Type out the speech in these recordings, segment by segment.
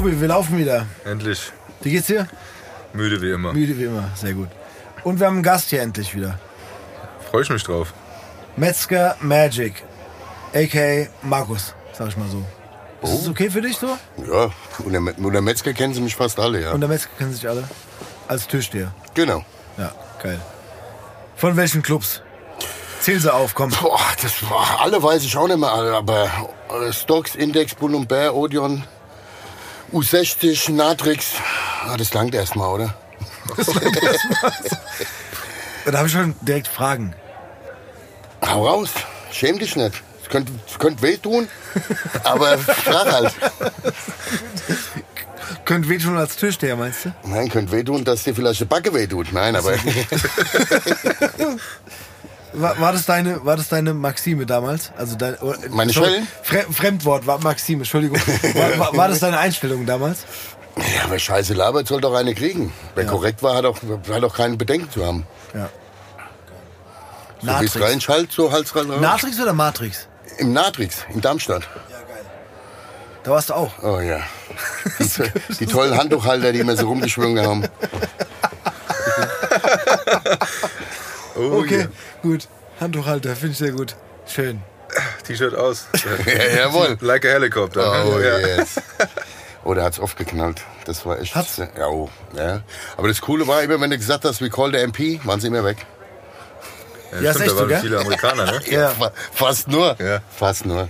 Tobi, wir laufen wieder. Endlich. Wie geht's dir? Müde wie immer. Müde wie immer, sehr gut. Und wir haben einen Gast hier endlich wieder. Freue ich mich drauf. Metzger Magic, a.k.a. Markus, sag ich mal so. Ist das okay für dich so? Ja, unter, Me- unter Metzger kennen sie mich fast alle, ja. Und der Metzger kennen sich alle? Als Türsteher. Genau. Ja, geil. Von welchen Clubs? Zähl sie auf, komm. Boah, das war, alle weiß ich auch nicht mehr alle, aber Stocks, Index, Bär, Odeon, U60, Natrix. Ah, das langt erstmal, oder? Da habe ich schon direkt Fragen. Hau raus, schäm dich nicht. Es könnte, es könnte wehtun, aber frag halt. Könnt wehtun als Türsteher, meinst du? Nein, könnte wehtun, dass dir vielleicht die Backe wehtut. Nein, aber War, war, das deine, war das deine Maxime damals? Also dein, oder- Meine sorry, Schwellen? Fre Fremdwort war Maxime, Entschuldigung. War, war, war das deine Einstellung damals? ja, aber scheiße labert soll doch eine kriegen. Wer korrekt war, hat auch, hat auch keine Bedenken zu haben. Ja. So wie es reinschallt, so Hals rein raus. Natrix oder Matrix? Im Natrix, in Darmstadt. Da warst du auch. Oh ja. Die, die tollen Handtuchhalter, die mir so rumgeschwungen haben. Oh, Okay, gut. Handtuchhalter, finde ich sehr gut. Schön. yeah. T-Shirt aus. Ja, jawohl. Like a helicopter. Oh ja. yes. Oh, der hat's oft geknallt. Das war echt. Hat's? Ja, oh, ja. Aber das Coole war immer, wenn du gesagt hast, we call the MP, waren sie immer weg. Ja, ist stimmt, echt da so, waren gell? viele Amerikaner, ne? Ja. Fa- Fast nur. Ja. Fast nur.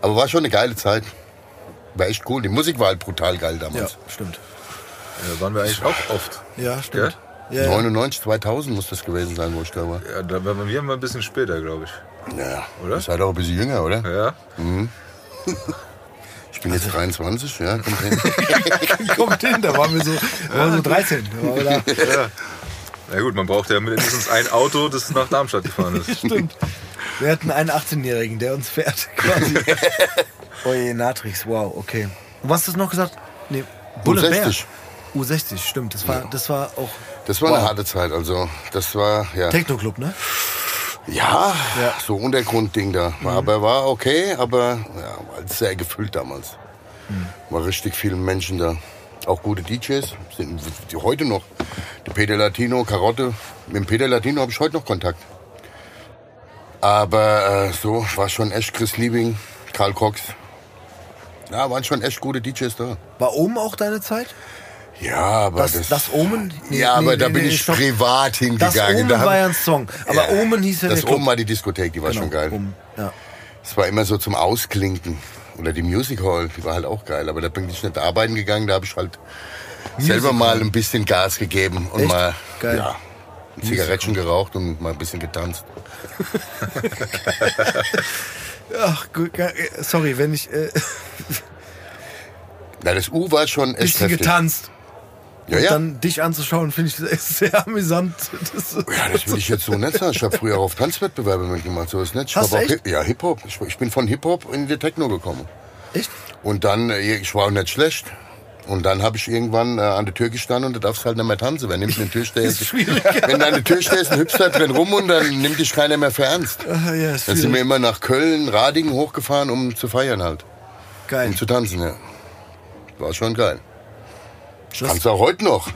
Aber war schon eine geile Zeit. War echt cool. Die Musik war halt brutal geil Ja, damals. stimmt. Da waren wir eigentlich auch oft. Ja, stimmt. Ja, ja. 99, 2000 muss das gewesen sein, wo ich da war. Ja, da waren wir mal ein bisschen später, glaube ich. Ja, Oder? Ihr seid auch ein bisschen jünger, oder? Ja. Ich bin jetzt 23, ja, kommt hin. Kommt hin, da waren wir so, da waren so 13. Da waren ja. Na gut, man braucht ja mindestens ein Auto, das nach Darmstadt gefahren ist. Stimmt. Wir hatten einen 18-Jährigen, der uns fährt, quasi. Oje, Natrix, wow, okay. Und was hast du noch gesagt? Nee, Bulle Bär. U60. U60, stimmt. Das war, das war auch Das war eine Wow. harte Zeit, also das war, ja. Techno-Club, ne? Ja, Ja. so Untergrundding da. War, Aber war okay, aber ja, war sehr gefüllt damals. War richtig viele Menschen da. Auch gute DJs, sind die heute noch. Der Peter Latino, Karotte. Mit dem Peter Latino habe ich heute noch Kontakt. Aber äh, so war schon echt Chris Liebing, Karl Cox. Ja, waren schon echt gute DJs da. War oben auch deine Zeit? Ja, aber Das, das. das, Omen? Nee, ja, aber nee, da nee, bin ich stopp. privat Das hingegangen. Omen da war ja ein Song. Aber Ja. Omen hieß ja Das oben war die Diskothek, die war Genau, schon geil. Omen, ja. Es war immer so zum Ausklinken. Oder die Music Hall, die war halt auch geil. Aber da bin ich nicht arbeiten gegangen, da habe ich halt selber mal ein bisschen Gas gegeben und Echt? mal Geil. ja, ein Zigarettchen geraucht und mal ein bisschen getanzt. Ach, gut, sorry, wenn ich äh, Na, das U war schon bisschen heftig. getanzt. Ja, Und ja. dann dich anzuschauen, finde ich das sehr amüsant. Das, ja, das will ich jetzt so nicht sagen. Ich habe früher auch auf Tanzwettbewerbe mitgemacht. So ist nicht. Ich Hast du auch echt? Hip- Ja, Hip-Hop. Ich, bin von Hip-Hop in die Techno gekommen. echt? Und dann, äh, ich war auch nicht schlecht. Und dann habe ich irgendwann äh, an der Tür gestanden und du darfst halt nicht mehr tanzen. Wer nimmt den Türsteher? Ist schwierig. Wenn du an der Tür stehst, ein Hüpster drin rum und dann nimmt dich keiner mehr für ernst. Ah, ja, Dann sind wir immer nach Köln, Radingen hochgefahren, um zu feiern halt. Geil. Um zu tanzen, ja. War schon geil. Du hast, Kannst du auch heute noch.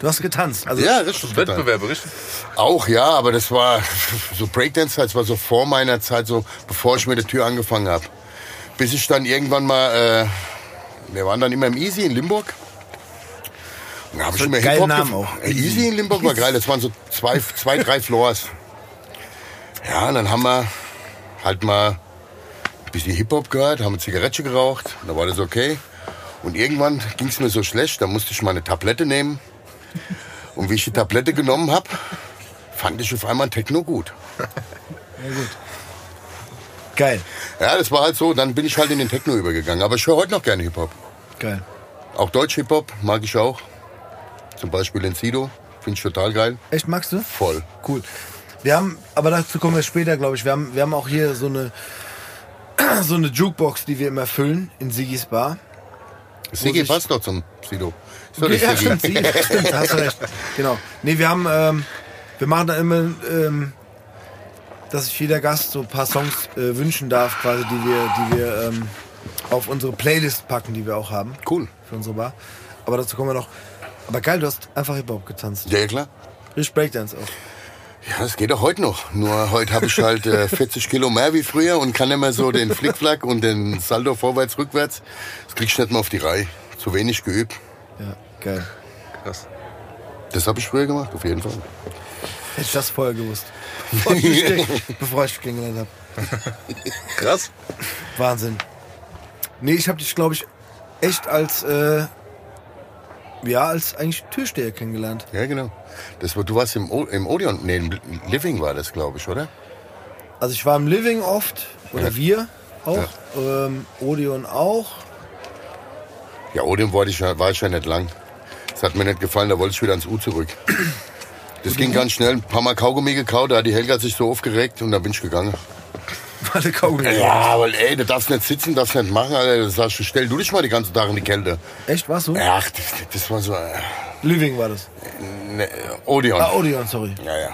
du hast getanzt. Also, Ja, richtig. Wettbewerbe, richtig? Auch ja, aber das war so Breakdance-Zeit, das war so vor meiner Zeit, so bevor ich mit der Tür angefangen habe. Bis ich dann irgendwann mal, äh, wir waren dann immer im Easy in Limburg. Da habe ich Hip-Hop Namen auch. Äh, Easy in Limburg war geil, das waren so zwei, zwei drei Floors. Ja, und dann haben wir halt mal ein bisschen Hip-Hop gehört, haben eine Zigarette geraucht, da war das okay. Und irgendwann ging es mir so schlecht, da musste ich mal eine Tablette nehmen. Und wie ich die Tablette genommen habe, fand ich auf einmal Techno gut. Geil. Ja, das war halt so, dann bin ich halt in den Techno übergegangen. Aber ich höre heute noch gerne Hip-Hop. Geil. Auch Deutsch-Hip-Hop mag ich auch. Zum Beispiel Encido, finde ich total geil. Echt, magst du? Voll. Cool. Wir haben, aber dazu kommen wir später, glaube ich. Wir haben, wir haben auch hier so eine, so eine Jukebox, die wir immer füllen in Sigis Bar. Sigi ich- passt doch zum Sido. Der Ja, Sigi. stimmt, Sigi, stimmt, hast recht. Genau. Nee, wir haben, ähm, wir machen da immer, ähm, dass sich jeder Gast so ein paar Songs äh, wünschen darf, quasi, die wir, die wir ähm, auf unsere Playlist packen, die wir auch haben. Cool. Für unsere Bar. Aber dazu kommen wir noch. Aber geil, du hast einfach Hip-Hop getanzt. Ja, klar. Richtig Breakdance auch. Ja, das geht auch heute noch. Nur heute habe ich halt äh, 40 Kilo mehr wie früher und kann immer so den Flickflack und den Saldo vorwärts, rückwärts. Das krieg ich nicht mehr auf die Reihe. Zu wenig geübt. Ja, geil. Krass. Das habe ich früher gemacht, auf jeden Fall. Hätte ich das vorher gewusst. Bevor ich dich, bevor ich dich kennengelernt habe. Krass. Wahnsinn. Nee, ich habe dich, glaube ich, echt als, äh, ja, als eigentlich Türsteher kennengelernt. Ja, genau. Das, war- du warst im, o im Odeon, nee, im Living war das, glaube ich, oder? Also ich war im Living oft, oder Ja. wir auch, ähm, Odeon auch. Ja, Odeon war ich, ja- war ich ja nicht lang. Das hat mir nicht gefallen, da wollte ich wieder ans U zurück. Das ging ganz schnell, ein paar Mal Kaugummi gekaut, da hat die Helga sich so aufgeregt und dann bin ich gegangen. Warte, Kaugummi. Ja, weil ey, du darfst nicht sitzen, darfst nicht machen, Alter. Das sagst du, stell du dich mal die ganze Tag in die Kälte. Echt, warst du? Ach, das, das war so. Äh, Living war das. ne, Odeon. Ah, Odeon, sorry. Ja, ja.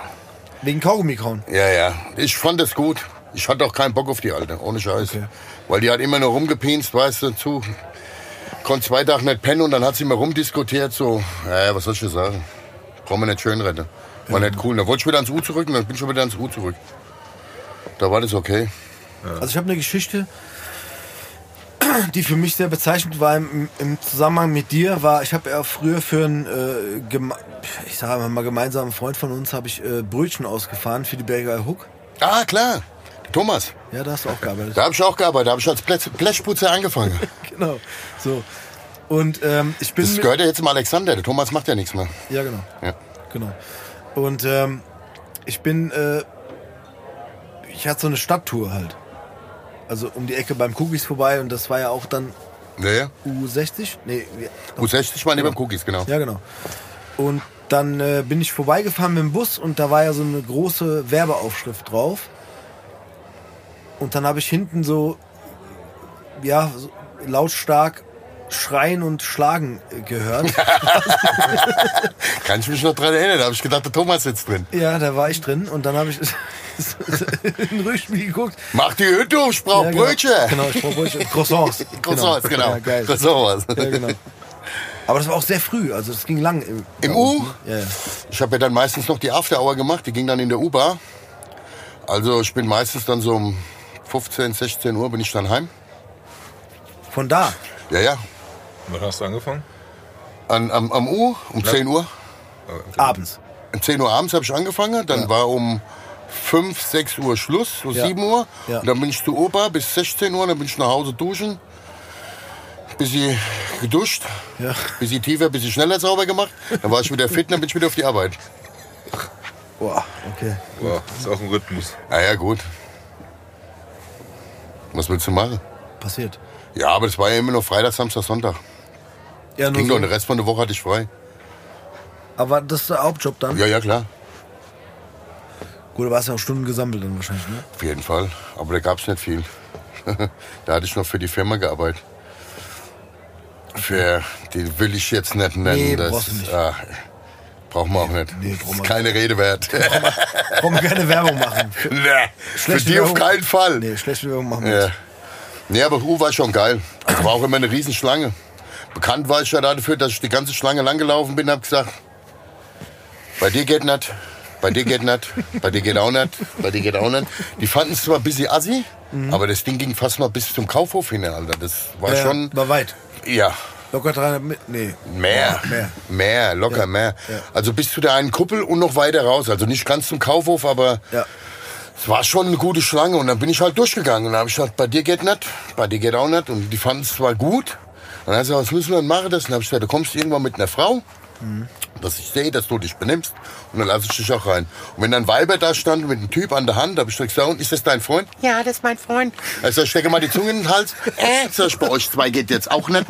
Wegen Kaugummi kauen. Ja, ja. Ich fand das gut. Ich hatte auch keinen Bock auf die Alte, ohne Scheiß. Okay. Weil die hat immer nur rumgepinst, weißt du, zu. Konnte zwei Tage nicht pennen und dann hat sie immer rumdiskutiert, so. Ja, was soll ich dir sagen? Brauchen wir nicht schön retten. War nicht cool. Dann wollte ich wieder ans U zurück und dann bin ich schon wieder ans U zurück. Da war das okay. Also ich habe eine Geschichte, die für mich sehr bezeichnend war im, im Zusammenhang mit dir, war, ich habe ja früher für einen, äh, ich sage mal gemeinsamen Freund von uns, habe ich äh, Brötchen ausgefahren für die Berger Hook. Ah, klar. Thomas. Ja, da hast du auch gearbeitet. Da habe ich auch gearbeitet. Da habe ich als Blech- Blechputzer angefangen. Genau. So. Und ähm, ich bin. Das gehört ja jetzt dem Alexander. Der Thomas macht ja nichts mehr. ja, genau. Ja. Genau. Und ähm, ich bin, äh, ich hatte so eine Stadttour halt. Also um die Ecke beim Cookies vorbei und das war ja auch dann Ja, ja. U60? Nee, wie- U60 war neben dem Cookies, genau. ja genau. Und dann äh, bin ich vorbeigefahren mit dem Bus und da war ja so eine große Werbeaufschrift drauf. Und dann habe ich hinten so, ja, so lautstark schreien und schlagen äh, gehört. Kann ich mich noch dran erinnern. Da habe ich gedacht, der Thomas sitzt drin. ja, da war ich drin und dann habe ich in den Rückspiel geguckt. Mach die Hütte auf, ich brauch Ja, genau. Brötchen. Genau, ich brauche Brötchen. Croissants. Croissants, genau. Ja, geil. Croissants. Ja, genau. Aber das war auch sehr früh, also das ging lang. Im, Im U? unten. Ja. Ich habe ja dann meistens noch die After Hour gemacht. Die ging dann in der U-Bar. Also ich bin meistens dann so um 15, 16 Uhr bin ich dann heim. Von da. Ja, ja. Wann hast du angefangen? An, am, am U um 10 Uhr. Abends. Um 10 Uhr abends habe ich angefangen. Dann war um 5, 6 Uhr Schluss, so Ja. 7 Uhr. Ja. Und dann bin ich zur Oper bis 16 Uhr. Dann bin ich nach Hause duschen. Bisschen geduscht. Ja. Bisschen tiefer, bisschen schneller sauber gemacht. Dann war ich wieder fit und dann bin ich wieder auf die Arbeit. Boah, okay. Wow, ist auch ein Rhythmus. Ah ja, gut. Was willst du machen? Passiert. Ja, aber das war ja immer nur Freitag, Samstag, Sonntag. Ja, nur Ging doch, so. den Rest von der Woche hatte ich frei. Aber das ist der Hauptjob dann? Ja, ja, klar. Gut, du warst ja auch Stunden gesammelt dann wahrscheinlich, ne? Auf jeden Fall. Aber da gab es nicht viel. da hatte ich noch für die Firma gearbeitet. Für, die will ich jetzt nicht nennen. Nee, das brauchst du nicht. Ah, brauchen wir auch nicht. nee, ist keine Rede wert. Brauchen wir keine Werbung machen. Für, nee, für die auf Werbung. keinen Fall. nee, schlechte Werbung machen wir Ja. nicht. Nee, aber U war schon geil. Also war auch immer eine Riesenschlange. Bekannt war ich ja dafür, dass ich die ganze Schlange langgelaufen bin und hab gesagt, bei dir geht nicht, bei dir geht nicht, bei dir geht auch nicht, bei dir geht auch nicht. Die fanden es zwar ein bisschen assi, aber das Ding ging fast mal bis zum Kaufhof hin, Alter. Das war Ja, schon, War weit. ja, Locker 300 mit. Nee. mehr, Ja, mehr. mehr, locker mehr. ja. Also bis zu der einen Kuppel und noch weiter raus. Also nicht ganz zum Kaufhof, aber es war schon eine gute Schlange und dann bin ich halt durchgegangen und dann habe ich gesagt, bei dir geht nicht, bei dir geht auch nicht und die fanden es zwar gut. Und dann hat sie gesagt, was müssen wir denn machen? Das? Und dann habe ich gesagt, du kommst irgendwann mit einer Frau, dass ich sehe, dass du dich benimmst und dann lasse ich dich auch rein. Und wenn dann Weiber da standen mit einem Typ an der Hand, habe ich gesagt, und ist das dein Freund? Ja, das ist mein Freund. Also ich stecke mal die Zunge in den Hals. Äh, sag ich, bei euch zwei geht jetzt auch nicht.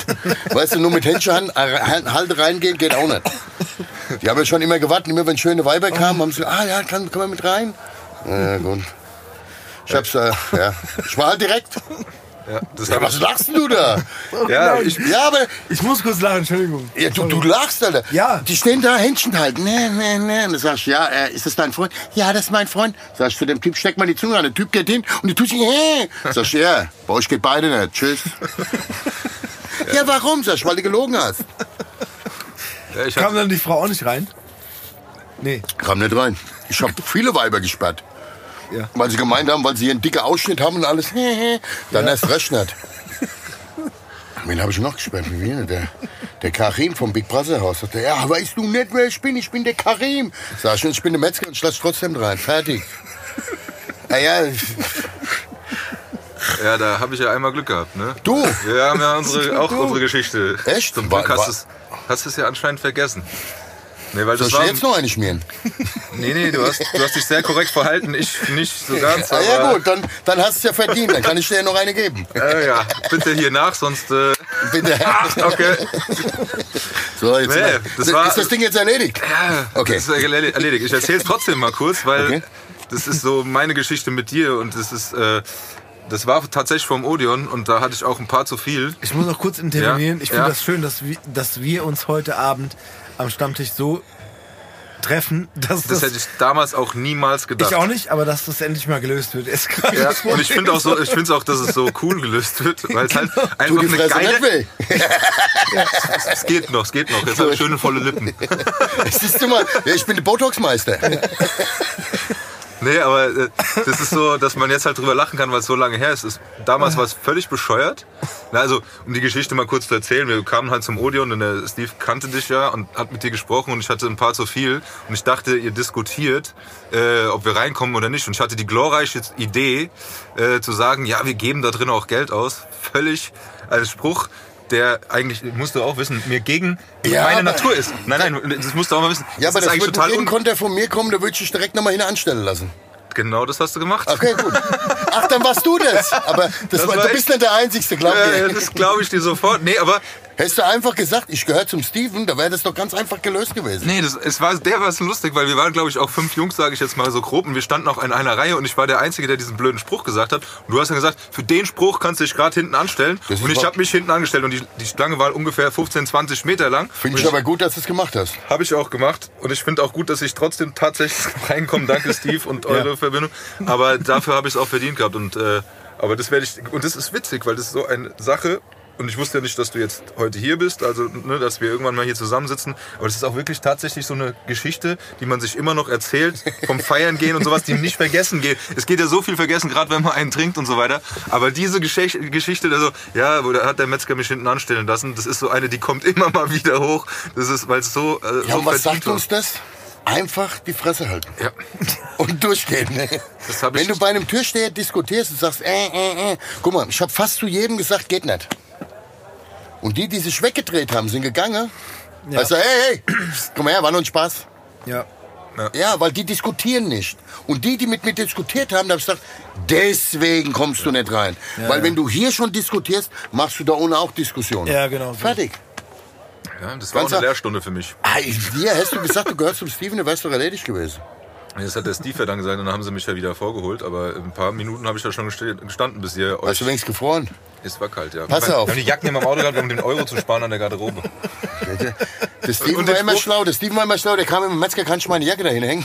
Weißt du, nur mit Händchen Halte reingehen geht auch nicht. Die haben ja schon immer gewartet, immer wenn schöne Weiber kamen, haben sie gesagt, ah ja, kann, kann man mit rein? Ja, gut. Ich hab's, äh, ja. Ich war halt direkt. Ja, das Ja, was lachst du da? ja, ich, Ja, aber Ich muss kurz lachen, Entschuldigung. ja, du, du lachst, Alter. Ja. Die stehen da, Händchen halten. Nee, nee, nee. Und du sagst, ja, äh, ist das dein Freund? Ja, das ist mein Freund. Sagst du dem Typ, steck mal die Zunge an. Der Typ geht hin und die tut sich, hä? Sagst du, ja, bei euch geht beide nicht. Tschüss. ja, warum? Sagst du, weil du gelogen hast. ja, ich Kam dann die Frau auch nicht rein? Nee. Kam nicht rein. Ich habe viele Weiber gesperrt. Ja. Weil sie gemeint haben, weil sie einen dicken Ausschnitt haben und alles. Dann erst recht nicht. Wen habe ich noch gesperrt? Der, der Karim vom Big Brother Haus. Sagt er, ja, weißt du nicht, wer ich bin? Ich bin der Karim. Sag ich, ich bin der Metzger und ich lass trotzdem rein. Fertig. Ja, ja, ja, da habe ich ja einmal Glück gehabt, ne? du. Wir haben ja unsere, auch unsere Geschichte. Echt? Zum Glück hast du es hast es ja anscheinend vergessen. Nee, weil Soll ich war, jetzt noch eine schmieren? nee, nee, du hast, du hast dich sehr korrekt verhalten, ich nicht so ganz. Ah, ja gut, dann, dann hast du es ja verdient. Dann kann ich dir noch eine geben. Äh, ja, bitte hier nach, sonst. Äh, Bitte. okay. So, jetzt Nee, das war- ist das Ding jetzt erledigt? Ja, Okay. das ist erle- erledigt. Ich erzähle es trotzdem mal kurz, weil Okay. das ist so meine Geschichte mit dir und das ist. Äh, das war tatsächlich vom Odeon und da hatte ich auch ein paar zu viel. Ich muss noch kurz intervenieren. Ja, Ich finde ja. das schön, dass wir, dass wir uns heute Abend am Stammtisch so treffen, dass Das das, hätte ich damals auch niemals gedacht. ich auch nicht, aber dass das endlich mal gelöst wird. Ist gerade Ja, und ich finde auch so, ich finde auch, dass es so cool gelöst wird, weil es halt Tu einfach eine Fresse nicht geile. weh. Es geht noch, es geht noch. Jetzt habe ich schöne volle Lippen. Siehst du mal, ja, ich bin der Botox-Meister. Nee, aber äh, das ist so, dass man jetzt halt drüber lachen kann, weil es so lange her ist. ist damals war es völlig bescheuert. Na, also, um die Geschichte mal kurz zu erzählen, wir kamen halt zum Odeon und der Steve kannte dich ja und hat mit dir gesprochen und ich hatte ein paar zu viel und ich dachte, ihr diskutiert, äh, ob wir reinkommen oder nicht. Und ich hatte die glorreiche Idee, äh, zu sagen, ja, wir geben da drin auch Geld aus. Völlig als Spruch, der eigentlich, musst du auch wissen, mir gegen Ja, meine aber- Natur ist. Nein, nein, das musst du auch mal wissen. Ja, aber ist das würde jeden un Konter von mir kommen, da würde ich dich direkt nochmal hin anstellen lassen. Genau das hast du gemacht. Okay, gut. Ach, dann warst du das. Aber das Das war, war du bist nicht der Einzige, glaub Ja, ja, mir. das glaube ich dir sofort. Nee, aber Hättest du einfach gesagt, ich gehöre zum Steven, da wäre das doch ganz einfach gelöst gewesen. nee, das, es war, der war so lustig, weil wir waren, glaube ich, auch fünf Jungs, sage ich jetzt mal so grob, und wir standen auch in einer Reihe und ich war der Einzige, der diesen blöden Spruch gesagt hat. Und du hast dann gesagt, für den Spruch kannst du dich gerade hinten anstellen. Das Und ich habe mich hinten angestellt und die, die Schlange war ungefähr 15, 20 Meter lang. Finde ich aber gut, dass du es gemacht hast. Habe ich auch gemacht. Und ich finde auch gut, dass ich trotzdem tatsächlich reinkomme. Danke, Steve, und eure Verbindung. Aber dafür habe ich es auch verdient gehabt. Und, äh, aber das werde ich. Und das ist witzig, weil das ist so eine Sache. Und ich wusste ja nicht, dass du jetzt heute hier bist, also ne, dass wir irgendwann mal hier zusammensitzen. Aber das ist auch wirklich tatsächlich so eine Geschichte, die man sich immer noch erzählt, vom Feiern gehen und sowas, die nicht vergessen geht. Es geht ja so viel vergessen, gerade wenn man einen trinkt und so weiter. Aber diese Geschichte, Geschichte also, ja, wo da hat der Metzger mich hinten anstellen lassen, das ist so eine, die kommt immer mal wieder hoch. Das ist, weil es so, äh, Ja, so und was sagt uns das? Einfach die Fresse halten. Ja. Und durchgehen. Ne? Wenn du bei einem Türsteher diskutierst und sagst, äh, äh, äh. Guck mal, ich habe fast zu jedem gesagt, geht nicht. Und die, die sich weggedreht haben, sind gegangen. Ja. Also, hey, hey, komm mal her, war nur ein Spaß. Ja. Ja, weil die diskutieren nicht. Und die, die mit mir diskutiert haben, da habe ich gesagt, deswegen kommst du nicht rein. weil ja. wenn du hier schon diskutierst, machst du da ohne auch Diskussionen. Ja, genau. Fertig. Ja, das war Ganz auch eine Lehrstunde für mich. Ah, dir hast du gesagt, du gehörst zum Steven, du wärst doch erledigt gewesen. Das hat der Steve ja dann gesagt und dann haben sie mich ja wieder vorgeholt. Aber ein paar Minuten habe ich da schon gestanden, bis ihr euch... Hast du wenigstens gefroren? Es war kalt, ja. Pass wir auf. haben die Jacken immer im Auto gehabt, um den Euro zu sparen an der Garderobe. Der Steven war immer schlau. Der Steven war immer schlau. Der kam immer, Metzger, kann ich meine Jacke da hinhängen?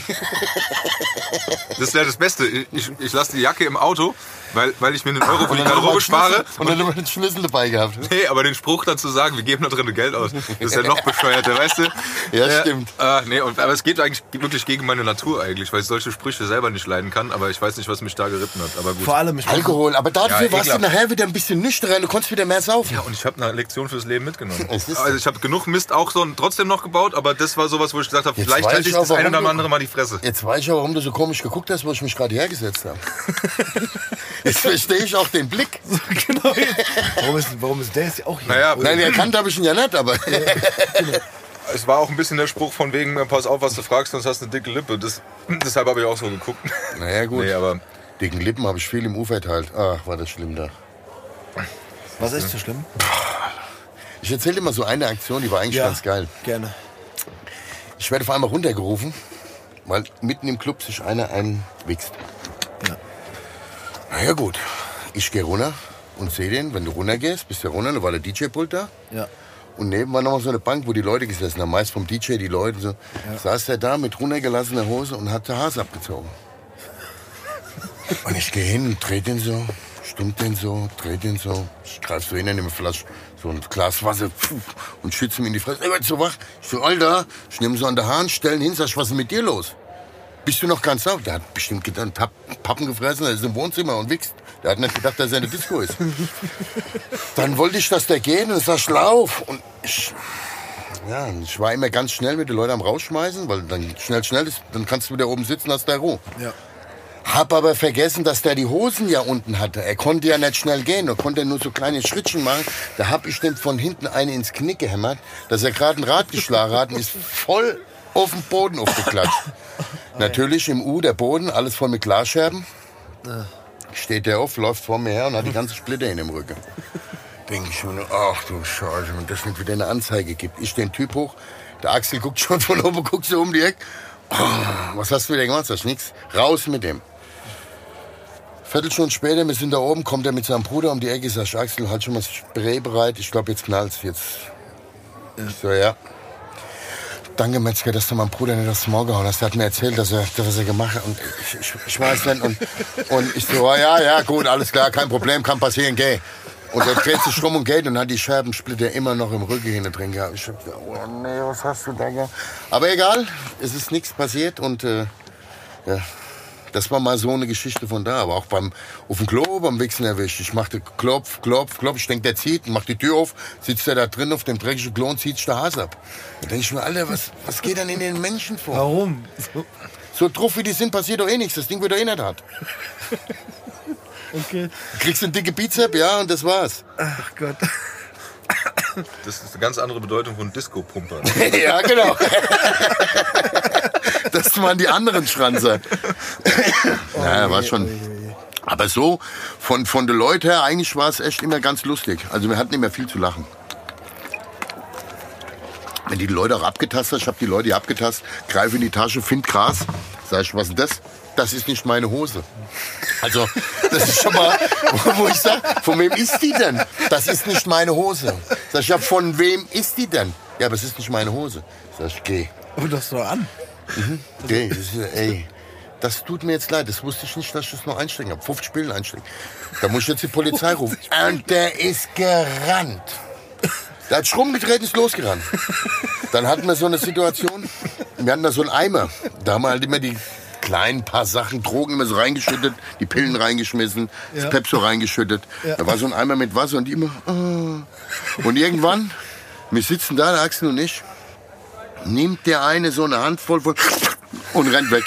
Das wäre das Beste. Ich, ich lasse die Jacke im Auto, weil, weil ich mir den Euro für die Garderobe spare. Und dann immer den Schlüssel dabei gehabt. Nee, aber den Spruch dann zu sagen, wir geben da drin Geld aus, das ist ja noch bescheuerter, weißt du? Ja, Äh, stimmt. Äh, nee, und, aber es geht eigentlich wirklich gegen meine Natur eigentlich, weil ich solche Sprüche selber nicht leiden kann, aber ich weiß nicht, was mich da geritten hat. Aber gut. Vor allem, Alkohol. Aber dafür Ja, warst du nachher wieder ein bisschen nüchterner. Du konntest wieder mehr saufen. Ja, und ich habe eine Lektion fürs Leben mitgenommen. Also ich habe genug Mist auch so trotzdem noch gebaut, aber das war sowas, wo ich gesagt habe, Jetzt vielleicht weiß halte ich ich das auch, ein oder du- andere mal die Fresse. Jetzt weiß ich auch, warum du so komisch geguckt hast, wo ich mich gerade hergesetzt habe. Jetzt verstehe ich auch den Blick. genau. Warum ist, warum ist der jetzt auch hier? Naja, Nein, erkannt habe ich ihn ja nicht, aber es war auch ein bisschen der Spruch von wegen, äh, pass auf, was du fragst, sonst hast du eine dicke Lippe. Das, deshalb habe ich auch so geguckt. naja gut. Nee, aber Dicken Lippen habe ich viel im Ufer verteilt. Ach, war das schlimm da. Was ist so schlimm? Ich erzähle dir mal so eine Aktion, die war eigentlich ganz geil. Gerne. Ich werde auf einmal runtergerufen, weil mitten im Club sich einer einwichst. Ja. Na ja gut, ich gehe runter und sehe den, wenn du runtergehst, bist du runter, da war der DJ-Pult da. Ja. Und neben war noch mal so eine Bank, wo die Leute gesessen haben, meist vom DJ die Leute. So. Saß der da mit runtergelassener Hose und hat den Hase abgezogen. und ich gehe hin und dreh den so, stummt den so, dreh den so. Ich greif so hin, nehme eine Flasche, so ein Glas Wasser pfuh, und schütze ihm in die Fresse. Ey, werd so wach. Ich so, Alter, ich nehme so an der Hand, stellen hin, sag was ist mit dir los? Bist du noch ganz auf? Der hat bestimmt gedacht, Papp, Pappen gefressen, er ist im Wohnzimmer und wichst. Der hat nicht gedacht, dass er in der Disco ist. Dann wollte ich, dass der geht und sag, lauf. Und ich, ja, ich war immer ganz schnell mit den Leuten am rausschmeißen, weil dann schnell, schnell ist, dann kannst du wieder oben sitzen, hast da Ruhe. Ja. Hab aber vergessen, dass der die Hosen ja unten hatte. Er konnte ja nicht schnell gehen, er konnte nur so kleine Schrittchen machen. Da hab ich dem von hinten eine ins Knick gehämmert, dass er gerade ein Rad geschlagen hat und ist voll auf den Boden aufgeklatscht. Natürlich im U der Boden, alles voll mit Glasscherben. Steht der auf, läuft vor mir her und hat die ganze Splitter in dem Rücken. Denke ich mir nur, ach du Scheiße, wenn das nicht wieder eine Anzeige gibt. Ich den Typ hoch, der Axel guckt schon von oben, guckt so um die Ecke. Oh, was hast du wieder gemacht? Sag ich, nix. Raus mit dem. Viertelstunde später, wir sind da oben, kommt er mit seinem Bruder um die Ecke, sag ich, Axel, halt schon mal das Spray bereit, ich glaube, jetzt knallt's, jetzt. Ich so, ja. Danke, Metzger, dass du meinem Bruder nicht aufs Maul gehauen hast. Der hat mir erzählt, dass er, dass er gemacht hat. Und ich, ich, ich weiß nicht. Und, und ich so, ja, ja, gut, alles klar, kein Problem, kann passieren, geh. Und er dreht sich rum und geht und hat die Scherbensplitter immer noch im Rücken hinten drin gehabt. Ich hab gedacht, oh nee, was hast du da gehabt? Aber egal, es ist nichts passiert und äh, ja, das war mal so eine Geschichte von da. Aber auch beim auf dem Klo, beim Wichsen erwischt. Ich machte Klopf, Klopf, Klopf. Ich denke, der zieht, macht die Tür auf, sitzt er da drin auf dem dreckigen Klo und zieht sich der Hase ab. Da denke ich mir, Alter, was, was geht denn in den Menschen vor? Warum? So drauf wie die sind, passiert doch eh nichts. Das Ding wird doch eh nicht hart. Okay. Du kriegst einen dicke Bizep, ja, und das war's. Ach Gott. Das ist eine ganz andere Bedeutung von Disco-Pumper. ja, genau. das waren die anderen Schranzer. naja, war schon. Aber so, von, von den Leuten her, eigentlich war es echt immer ganz lustig. Also wir hatten immer viel zu lachen. Wenn die Leute auch abgetastet, ich habe die Leute abgetastet, greife in die Tasche, find Gras, sag ich, was ist das? Das ist nicht meine Hose. Also, das ist schon mal, wo ich sage, von wem ist die denn? Das ist nicht meine Hose. Sag ich, ja, von wem ist die denn? Ja, aber es ist nicht meine Hose. Sag ich, geh. Aber das doch an. Das ist, ey, das tut mir jetzt leid. Das wusste ich nicht, dass ich das noch einstecken habe. 50 Pillen einstecken. Da muss ich jetzt die Polizei rufen. Und der ist gerannt. Der hat rumgedreht, ist losgerannt. Dann hatten wir so eine Situation, wir hatten da so einen Eimer. Da haben wir halt immer die kleinen paar Sachen, Drogen immer so reingeschüttet, die Pillen reingeschmissen, Ja. das Pepso reingeschüttet. Ja. Da war so ein Eimer mit Wasser und die immer... ah. Und irgendwann, wir sitzen da, der Axel und ich, nimmt der eine so eine Handvoll von und rennt weg.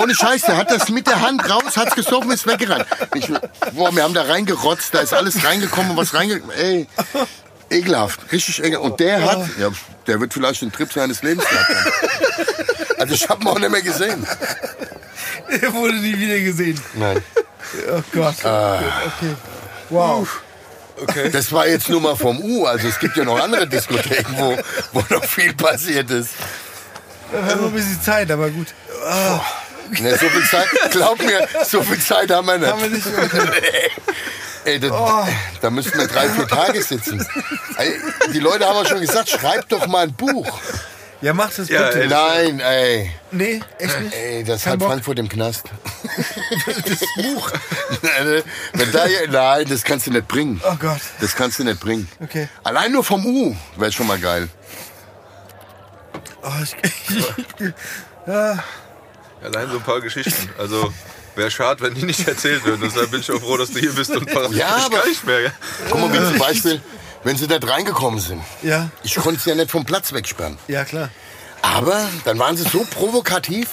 Ohne Scheiß, der hat das mit der Hand raus, hat's gesoffen, ist weggerannt. Ich, boah, wir haben da reingerotzt, da ist alles reingekommen, was reingekommen. Ey, ekelhaft, richtig ekelhaft. Und der hat, ja, der wird vielleicht den Trip seines Lebens gehabt haben. Also ich habe ihn auch nicht mehr gesehen. Er wurde nie wieder gesehen. Nein. Oh Gott. Ah. Okay. Wow. Okay. Das war jetzt nur mal vom U. Also es gibt ja noch andere Diskotheken, wo, wo noch viel passiert ist. Wir haben noch ein bisschen Zeit, aber gut. Ah, Ne, so viel Zeit, glaub mir, so viel Zeit haben wir nicht. haben wir nicht. Ey, da, da müssten wir drei, vier Tage sitzen. Die Leute haben ja schon gesagt, schreib doch mal ein Buch. Ja, mach das Ja, bitte. ey. Nein, ey. Nee, echt nicht. Ey, das Kein hat Bock. Frankfurt im Knast. das Buch. Wenn da, nein, das kannst du nicht bringen. Oh Gott. Das kannst du nicht bringen. Okay. Allein nur vom U wäre schon mal geil. Oh, ich, ja, Allein so ein paar Geschichten. Also wäre schade, wenn die nicht erzählt würden. Deshalb bin ich auch froh, dass du hier bist und ein paar Ja, ich aber- gar nicht mehr. Guck mal, wie zum Beispiel, wenn sie da reingekommen sind. ja, Ich konnte sie ja nicht vom Platz wegsperren. ja, klar. Aber dann waren sie so provokativ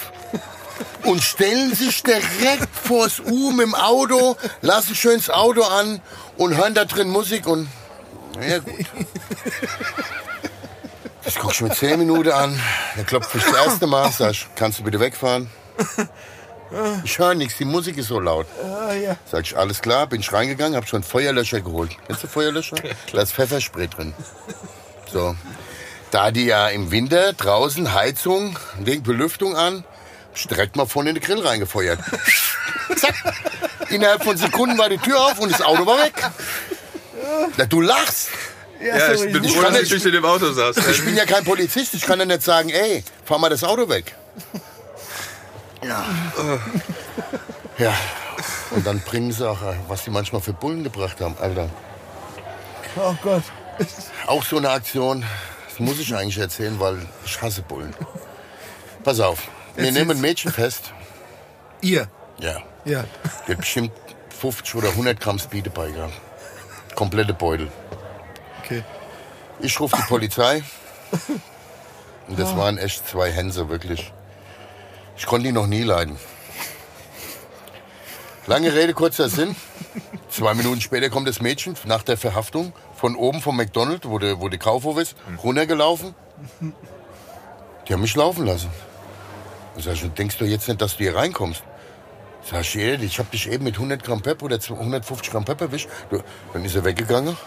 und stellen sich direkt vors U mit dem Auto, lassen schön das Auto an und hören da drin Musik und. Ja, gut. Das guck ich mir zehn Minuten an. Dann klopft mich das erste Mal, sag ich, kannst du bitte wegfahren? Ich höre nichts, die Musik ist so laut. Ah, ja. Sag ich, alles klar, bin ich reingegangen, hab schon Feuerlöscher geholt. Kennst du Feuerlöscher? Da ist Pfefferspray drin. So. Da die ja im Winter draußen Heizung, wegen Belüftung an, direkt mal vorne in den Grill reingefeuert. Zack. Innerhalb von Sekunden war die Tür auf und das Auto war weg. Na, du lachst. Ja, ich bin froh, dass ich nicht in dem Auto saß. Ich bin ja kein Polizist. Ich kann ja nicht sagen, ey, fahr mal das Auto weg. Ja. Ja. Und dann bringen sie auch, äh, was sie manchmal für Bullen gebracht haben, Alter. Oh Gott. Auch so eine Aktion. Das muss ich eigentlich erzählen, weil ich hasse Bullen. Pass auf. Wir Erzähl's. nehmen ein Mädchen fest. Ihr. Ja. Ja. Die hat bestimmt 50 oder 100 Gramm Speed dabei gehabt. Komplette Beutel. Okay. Ich rufe die Polizei. Und das waren echt zwei Hänse, wirklich. Ich konnte die noch nie leiden. Lange Rede, kurzer Sinn. Zwei Minuten später kommt das Mädchen nach der Verhaftung von oben vom McDonald's, wo der, wo der Kaufhof ist, runtergelaufen. Die haben mich laufen lassen. Ich sag, denkst du jetzt nicht, dass du hier reinkommst? Sag ich, ey, ich hab dich eben mit 100 Gramm Pep oder 150 Gramm Pep erwischt. Du, Dann ist er weggegangen.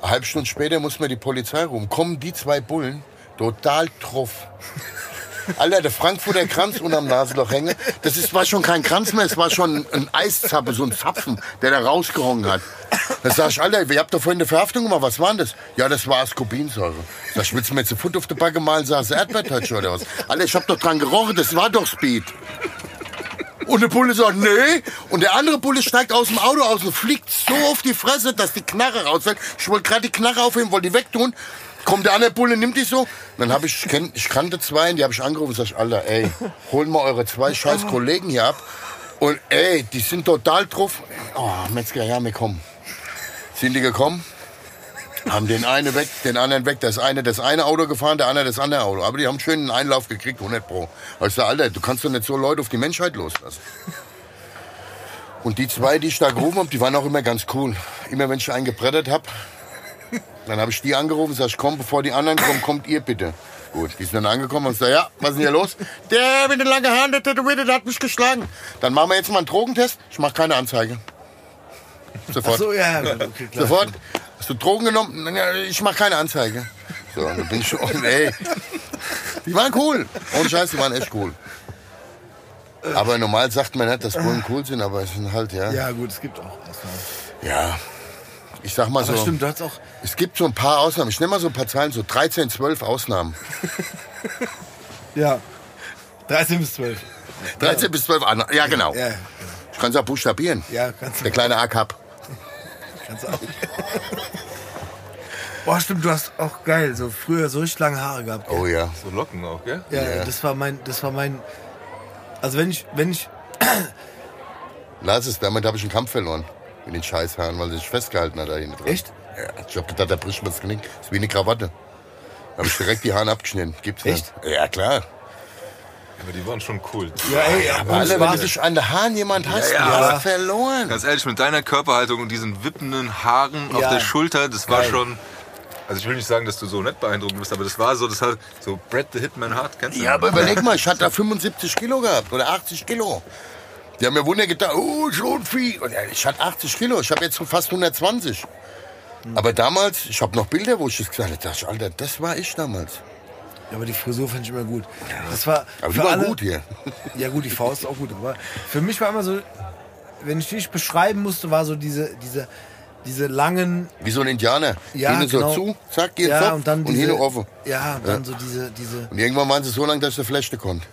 Eine halbe Stunde später muss mir die Polizei rufen. Kommen die zwei Bullen, total truff. Alter, der Frankfurter Kranz unterm Nasenloch hängen. Das ist, war schon kein Kranz mehr, es war schon ein Eiszappe, so ein Zapfen, der da rausgehongen hat. Da sag ich, Alter, ihr habt doch vorhin eine Verhaftung gemacht, was war denn das? Ja, das war Ascorbinsäure. Sag ich, willst du mir jetzt ein Pfund auf die Backe malen, sagst du Erdbeertouch oder was? Alter, ich hab doch dran gerochen, das war doch Speed. Und der Bulle sagt, nee. Und der andere Bulle steigt aus dem Auto aus und fliegt so auf die Fresse, dass die Knarre rausfällt. Ich wollte gerade die Knarre aufheben, wollte die wegtun. Kommt der andere Bulle, nimmt die so. Dann habe ich, ich, kannte zwei, die habe ich angerufen und sag Alter, ey, holen mal eure zwei scheiß Kollegen hier ab. Und ey, die sind total drauf. Oh, Metzger, ja, wir kommen. Sind die gekommen? Haben den einen weg, den anderen weg. Das eine das eine Auto gefahren, der andere das andere Auto. Aber die haben schön einen Einlauf gekriegt, 100 pro. Sag, Alter, du kannst doch nicht so Leute auf die Menschheit loslassen. Und die zwei, die ich da gerufen habe, die waren auch immer ganz cool. Immer wenn ich einen gebrettert habe, dann habe ich die angerufen, sag ich, komm, bevor die anderen kommen, kommt ihr bitte. Gut, die sind dann angekommen und sag, ja, was ist denn hier los? Der mit den langen Haaren, der Tätowierte, der hat mich geschlagen. Dann machen wir jetzt mal einen Drogentest. Ich mache keine Anzeige. Sofort. Ach so, ja, ja, okay, klar. Sofort. Hast du Drogen genommen? Ja, Ich mache keine Anzeige. So, dann bin ich schon, ey. Die waren cool. Ohne Scheiß, die waren echt cool. Aber normal sagt man nicht, dass Bullen cool sind, aber es sind halt, ja. Ja. Ja, gut, es gibt auch Ausnahmen. Ich sag mal Aber so. stimmt, du hast auch. Es gibt so ein paar Ausnahmen. Ich nehme mal so ein paar Zahlen, so 13, 12 Ausnahmen. Ja. 13 bis 12. 13 bis 12 Ausnahmen. Ja, genau. Ja, Ich kann es auch buchstabieren. ja, kannst du. Der kleine A-Cup. Kannst du auch. Boah, stimmt, du hast auch geil, so früher so richtig lange Haare gehabt. Oh ja. So Locken auch, gell? Ja, Ja. das war mein, das war mein. Also wenn ich, wenn ich, Lass es, damit habe ich einen Kampf verloren. Mit den Scheißhaaren, weil er sich festgehalten hat da hinten dran. Echt? Ja, ich hab gedacht, da bricht mir das Knick. Das ist wie eine Krawatte. Da habe ich direkt die Haare abgeschnitten. Gibt's Echt? nicht. Ja, klar. Aber die waren schon cool. ja, ey, Aber ohne alle, wenn du dich an den Haaren jemand hast, Ja, du ja. hast verloren. Ganz ehrlich, mit deiner Körperhaltung und diesen wippenden Haaren auf Ja. der Schulter, das war Geil. schon. Also ich will nicht sagen, dass du so nett beeindruckend bist, aber das war so, das hat so Brad the Hitman Hart, kennst du? Ja, aber überleg mal, ich hatte da 75 Kilo gehabt oder 80 Kilo. Die haben mir wunder gedacht, oh, schon viel. Und ja, ich hatte 80 Kilo, ich habe jetzt schon fast 120. Aber damals, ich habe noch Bilder, wo ich das gesagt habe, ich, Alter, das war ich damals. Ja, aber die Frisur fand ich immer gut. Das war Aber die war alle, gut hier. Ja gut, die Faust ist auch gut. Aber für mich war immer so, wenn ich dich beschreiben musste, war so diese, diese, diese langen, Wie so ein Indianer. ja Hinten genau. so zu, zack, geht ja, Zopf und dann und diese, hinten offen. Ja, und dann so diese, diese, Und irgendwann waren sie so lang, dass ich eine Flechte konnte.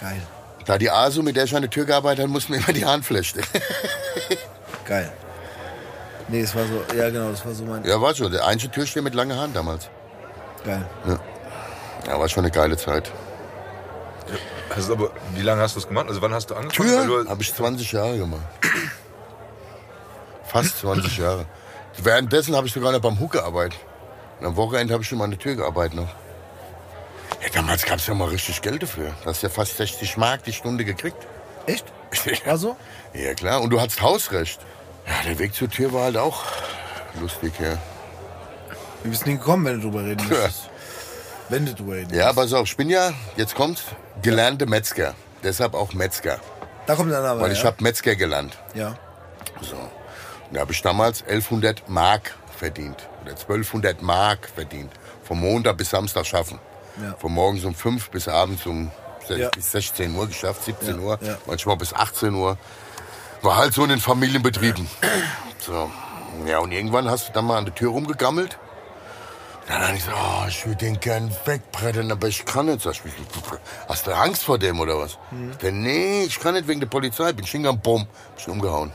geil, Da die ASU, mit der ich an der Tür gearbeitet habe, mussten mir immer die Handflechte. geil. Nee, es war so, ja genau, das war so mein, ja, war schon. Der einzige Türsteher mit langen Haaren damals. geil. Ja, war schon eine geile Zeit. Also, aber wie lange hast du es gemacht? Also wann hast du angefangen? Tür du- habe ich 20 Jahre gemacht. Fast 20 Jahre. Währenddessen habe ich sogar noch beim Hook gearbeitet. Und am Wochenende habe ich schon mal an der Tür gearbeitet noch. Ja, damals gab es ja mal richtig Geld dafür. Du hast ja fast 60 Mark die Stunde gekriegt. Echt? War so? Ja klar, und du hattest Hausrecht. Ja, der Weg zur Tür war halt auch lustig, ja. Wir bist nie gekommen, wenn du drüber reden Ja. möchtest. Wenn du drüber reden Ja, pass auf, ich bin ja, jetzt kommt's, gelernte Metzger. Deshalb auch Metzger. Da kommt der Name. Weil ich ja? habe Metzger gelernt. Ja. So. Und da habe ich damals 1100 Mark verdient. Oder 1200 Mark verdient. Vom Montag bis Samstag schaffen. Ja. Von morgens um 5 bis abends um Ja. bis 16 Uhr geschafft, 17 Ja, Uhr. Manchmal bis 18 Uhr. War halt so in den Familienbetrieben. So. Ja, und irgendwann hast du dann mal an der Tür rumgegammelt. Dann habe ich so, oh, ich würde den gern wegbrettern, aber ich kann nicht. Sag ich, hast du Angst vor dem oder was? Mhm. Ich dann, nee, ich kann nicht wegen der Polizei. Bin ich hingegangen, bumm, bin umgehauen.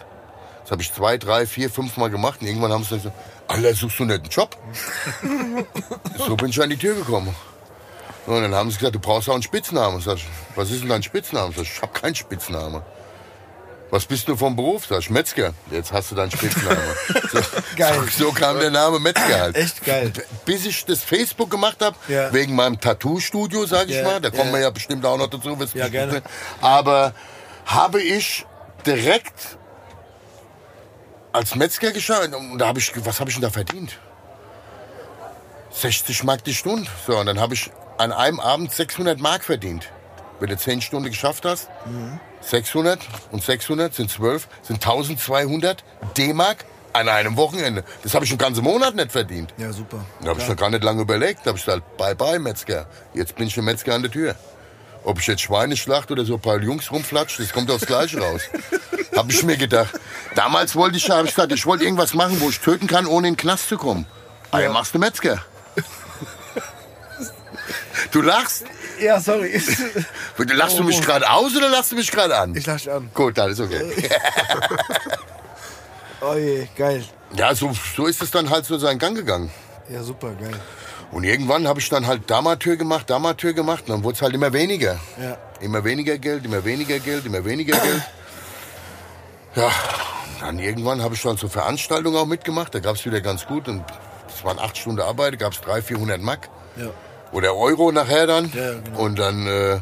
Das habe ich zwei, drei, vier, fünf Mal gemacht. Und irgendwann haben sie gesagt, Alter, suchst du nicht einen Job? so bin ich an die Tür gekommen. Und dann haben sie gesagt, du brauchst auch einen Spitznamen. Sag ich, was ist denn dein Spitzname? Sag ich, ich habe keinen Spitznamen. Was bist du vom Beruf? Sag ich, Metzger. Jetzt hast du deinen Spitznamen. So, geil. So, so, kam der Name Metzger halt. Echt geil. Bis ich das Facebook gemacht habe, ja. wegen meinem Tattoo-Studio, sag ich ja. mal. Da kommen ja. wir ja bestimmt auch noch dazu. Ja, gerne. Aber habe ich direkt als Metzger geschaut und da habe ich, was habe ich denn da verdient? 60 Mark die Stunde. So, und dann habe ich an einem Abend 600 Mark verdient. Wenn du 10 Stunden geschafft hast, mhm. 600 und 600 sind 12, sind 1200 D-Mark an einem Wochenende. Das habe ich einen ganzen Monat nicht verdient. Ja, super. Da habe ich noch gar nicht lange überlegt. Da habe ich gesagt, bye bye Metzger. Jetzt bin ich ein Metzger an der Tür. Ob ich jetzt Schweine schlacht oder so ein paar Jungs rumflatscht, das kommt aufs Gleiche raus. habe ich mir gedacht. Damals wollte ich, habe ich gesagt, ich wollte irgendwas machen, wo ich töten kann, ohne in den Knast zu kommen. Ja. machst du Metzger. Du lachst? Ja, sorry. Lachst du mich oh. gerade aus oder lachst du mich gerade an? Ich lach dich an. Gut, dann ist okay. oh je, geil. Ja, so, so ist es dann halt so seinen Gang gegangen. Ja, super, geil. Und irgendwann habe ich dann halt da mal Tür gemacht, da mal Tür gemacht. Und dann wurde es halt immer weniger. Ja. Immer weniger Geld, immer weniger Geld, immer weniger Geld. Ja, und dann irgendwann habe ich dann so Veranstaltungen auch mitgemacht. Da gab es wieder ganz gut. Und es waren acht Stunden Arbeit, da gab es 300, 400 Mack. Ja. Oder Euro nachher dann. Ja, genau. Und dann, äh,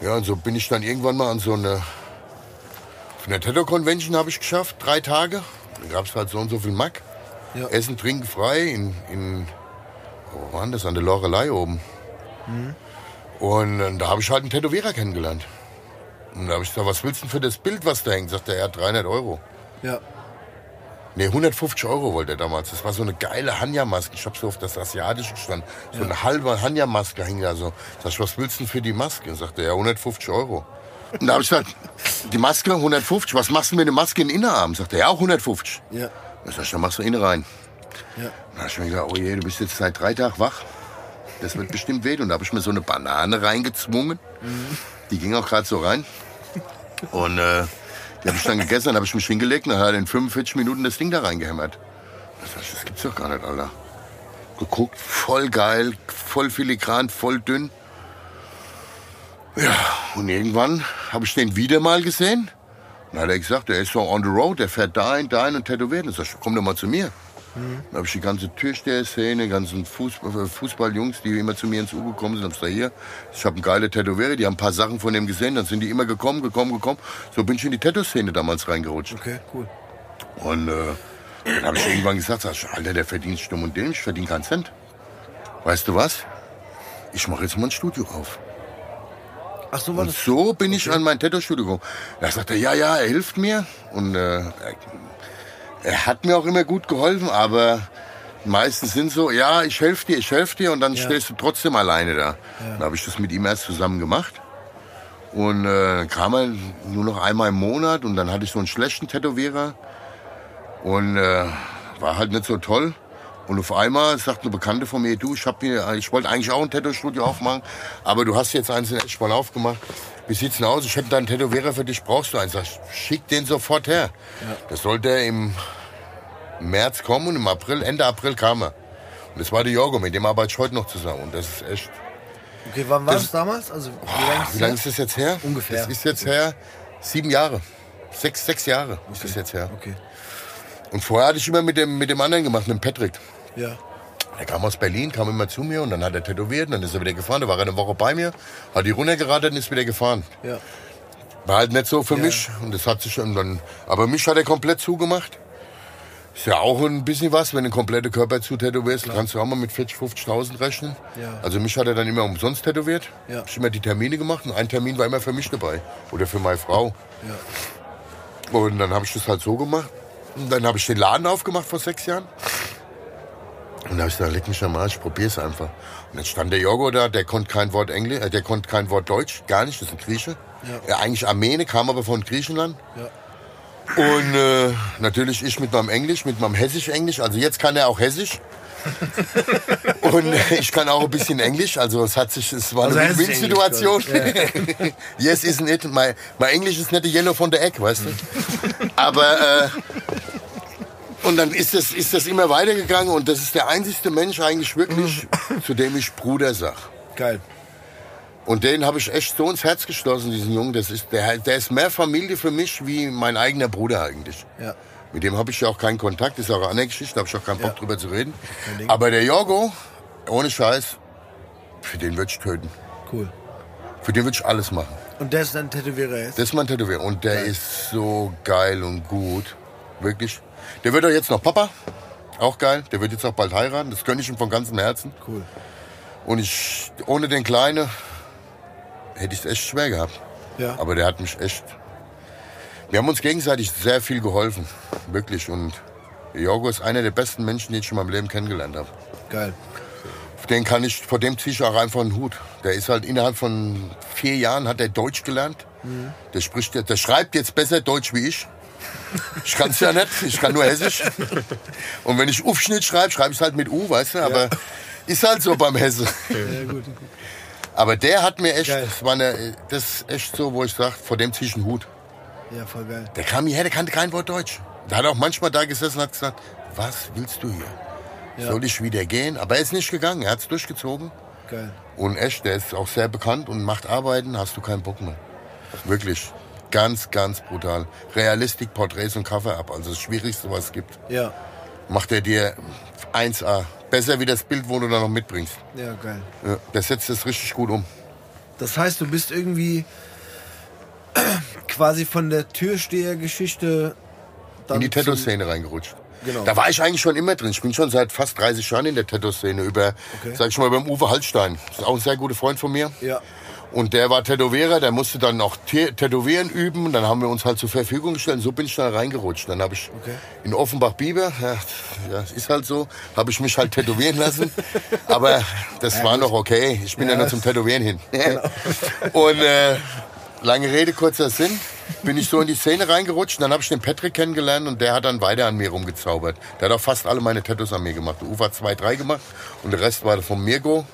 ja, und so bin ich dann irgendwann mal an so eine, auf einer Tattoo Convention habe ich geschafft, drei Tage. Da gab es halt so und so viel Mack. Ja. Essen, Trinken frei in, in wo war das? An der Lorelei oben. Mhm. Und äh, da habe ich halt einen Tätowierer kennengelernt. Und da habe ich gesagt, was willst du denn für das Bild, was da hängt? Sagt er, er hat 300 Euro. Ja. Nee, 150 Euro wollte er damals. Das war so eine geile Hanja-Maske. Ich habe so auf das Asiatische gestanden. So ja. eine halbe Hanja-Maske hing da so. Sag ich, was willst du denn für die Maske? Und sagte er, ja, 150 Euro. Und da habe ich gesagt, die Maske 150, was machst du mit der Maske in den Innenarm? Sagt er, ja, auch 150. Ja. Da sag ich, dann machst du innen rein. Ja. Da habe ich mir gedacht, oh je, du bist jetzt seit drei Tagen wach. Das wird bestimmt weh. Und da habe ich mir so eine Banane reingezwungen. Mhm. Die ging auch gerade so rein. Und äh, die habe ich dann gegessen, dann habe ich mich hingelegt und dann hat er in 45 Minuten das Ding da reingehämmert. Das, gibt's doch gar nicht, Alter. Geguckt, voll geil, voll filigran, voll dünn. Ja, und irgendwann habe ich den wieder mal gesehen. Dann hat er gesagt, er ist so on the road, der fährt dahin, dahin und tätowiert. Sag ich, komm doch mal zu mir. Mhm. Dann habe ich die ganze Türsteher-Szene, ganzen Fußball, äh, Fußballjungs, die immer zu mir ins U gekommen sind, hab ich da hier. Ich habe einen geile Tätowierer, die haben ein paar Sachen von dem gesehen, dann sind die immer gekommen, gekommen, gekommen. So bin ich in die Tattoo-Szene damals reingerutscht. Okay, cool. Und äh, dann habe ich irgendwann gesagt, Alter, der verdient stumm und dämlich, ich verdiene keinen Cent. Weißt du was? Ich mache jetzt mal ein Studio auf. Ach so, war und das? so bin okay. ich an mein Tattoo-Studio gekommen. Da sagt er, ja, ja, er hilft mir. Und äh, er hat mir auch immer gut geholfen, aber meistens sind so, ja, ich helfe dir, ich helfe dir und dann ja. stehst du trotzdem alleine da. Ja. Dann habe ich das mit ihm erst zusammen gemacht. Und äh, kam er nur noch einmal im Monat und dann hatte ich so einen schlechten Tätowierer und äh, war halt nicht so toll. Und auf einmal sagt eine Bekannte von mir, du, ich, hab mir, ich wollte eigentlich auch ein Tattoo-Studio aufmachen, aber du hast jetzt eins in Eschball aufgemacht. Wie sieht's denn aus? Ich hätte da einen Tätowierer für dich, brauchst du eins? Sag, schick den sofort her. Ja. Das sollte im März kommen und im April, Ende April kam er. Und das war der Jorgo, mit dem arbeite ich heute noch zusammen. Und das ist echt. Okay, wann war das, das damals? Also, wie lange ist, lang ist das jetzt her? Ungefähr. Das ist jetzt her sieben Jahre. Sechs, sechs Jahre okay. ist das jetzt her. Okay. Und vorher hatte ich immer mit dem, mit dem anderen gemacht, mit dem Patrick. Ja. Er kam aus Berlin, kam immer zu mir und dann hat er tätowiert und dann ist er wieder gefahren. Da war er eine Woche bei mir, hat die runtergeradet und ist wieder gefahren. Ja. War halt nicht so für ja. mich und das hat sich dann. Aber mich hat er komplett zugemacht. Ist ja auch ein bisschen was, wenn du komplette Körper zu tätowierst, Klar. kannst du auch mal mit 40, 50.000 rechnen. Ja. Also mich hat er dann immer umsonst tätowiert. Ja. Ich immer die Termine gemacht und ein Termin war immer für mich dabei. Oder für meine Frau. Ja. Und dann habe ich das halt so gemacht. Und dann habe ich den Laden aufgemacht vor sechs Jahren. Und da habe ich gesagt, leck mich am Arsch, ich probier's einfach. Und dann stand der Jogo da, der konnte kein Wort Englisch, äh, der konnte kein Wort Deutsch, gar nicht, das ist ein Grieche. Ja. Er eigentlich Armene, kam aber von Griechenland. Ja. Und äh, natürlich ich mit meinem Englisch, mit meinem Hessisch-Englisch. Also jetzt kann er auch Hessisch. Und ich kann auch ein bisschen Englisch. Also es hat sich, es war Also eine Win-Situation. Englisch, yes, isn't it? My, my English is not the yellow von der Eck, weißt du? Aber äh, und dann ist das, ist das immer weitergegangen und das ist der einzigste Mensch eigentlich wirklich, zu dem ich Bruder sag. Geil. Und den habe ich echt so ins Herz geschlossen, diesen Jungen. Das ist, der, der ist mehr Familie für mich wie mein eigener Bruder eigentlich. Ja. Mit dem habe ich ja auch keinen Kontakt, ist auch eine Geschichte, da habe ich auch keinen Bock Ja. drüber zu reden. Aber der Jorgo, ohne Scheiß, für den würde ich töten. Cool. Für den würde ich alles machen. Und der ist dann Tätowierer jetzt? Das ist mein Tätowierer. Und der ist so geil und gut. Wirklich. Der wird doch jetzt noch Papa. Auch geil. Der wird jetzt auch bald heiraten. Das gönne ich ihm von ganzem Herzen. Cool. Und ich, ohne den Kleine, hätte ich es echt schwer gehabt. Ja. Aber der hat mich echt. Wir haben uns gegenseitig sehr viel geholfen. Wirklich. Und Jorgo ist einer der besten Menschen, die ich in meinem Leben kennengelernt habe. Geil. Den kann ich, vor dem ziehe ich auch einfach einen Hut. Der ist halt innerhalb von vier Jahren hat er Deutsch gelernt. Der spricht, der schreibt jetzt besser Deutsch wie ich. Ich kann es ja nicht, ich kann nur Hessisch. Und wenn ich Aufschnitt schreibe, schreibe ich es halt mit U, weißt du, aber ist halt so beim Hesse. Ja, gut. Aber der hat mir echt, Geil. das, war eine, das ist echt so, wo ich sage, vor dem ziehe ich einen Hut. Ja, voll geil. Der kam hierher, der kannte kein Wort Deutsch. Der hat auch manchmal da gesessen und hat gesagt, was willst du hier? Ja. Soll ich wieder gehen? Aber er ist nicht gegangen, er hat es durchgezogen. Geil. Und echt, der ist auch sehr bekannt und macht Arbeiten, hast du keinen Bock mehr. Wirklich. Ganz, ganz brutal. Realistik, Porträts und Cover ab. Also das Schwierigste, was es gibt. Ja. Macht er dir 1A. Besser wie das Bild, wo du da noch mitbringst. Ja, geil. Ja, der setzt das richtig gut um. Das heißt, du bist irgendwie quasi von der Türstehergeschichte dann In die Tattoo-Szene reingerutscht. Genau. Da war ich eigentlich schon immer drin. Ich bin schon seit fast 30 Jahren in der Tattoo-Szene. Über, Okay. sag ich mal, beim Uwe Hallstein. Das ist auch ein sehr guter Freund von mir. Ja. Und der war Tätowierer, der musste dann Tä- Tätowieren üben. Dann haben wir uns halt zur Verfügung gestellt. Und so bin ich da reingerutscht. Dann habe ich Okay. in Offenbach-Bieber, ja, ja, ist halt so, habe ich mich halt tätowieren lassen. Aber das war noch okay. Ich bin ja, Ja, nur zum das- Tätowieren hin. Und äh, lange Rede, kurzer Sinn, bin ich so in die Szene reingerutscht. Dann habe ich den Patrick kennengelernt und der hat dann weiter an mir rumgezaubert. Der hat auch fast alle meine Tattoos an mir gemacht. Der Uwe hat zwei, drei gemacht und der Rest war vom Mirko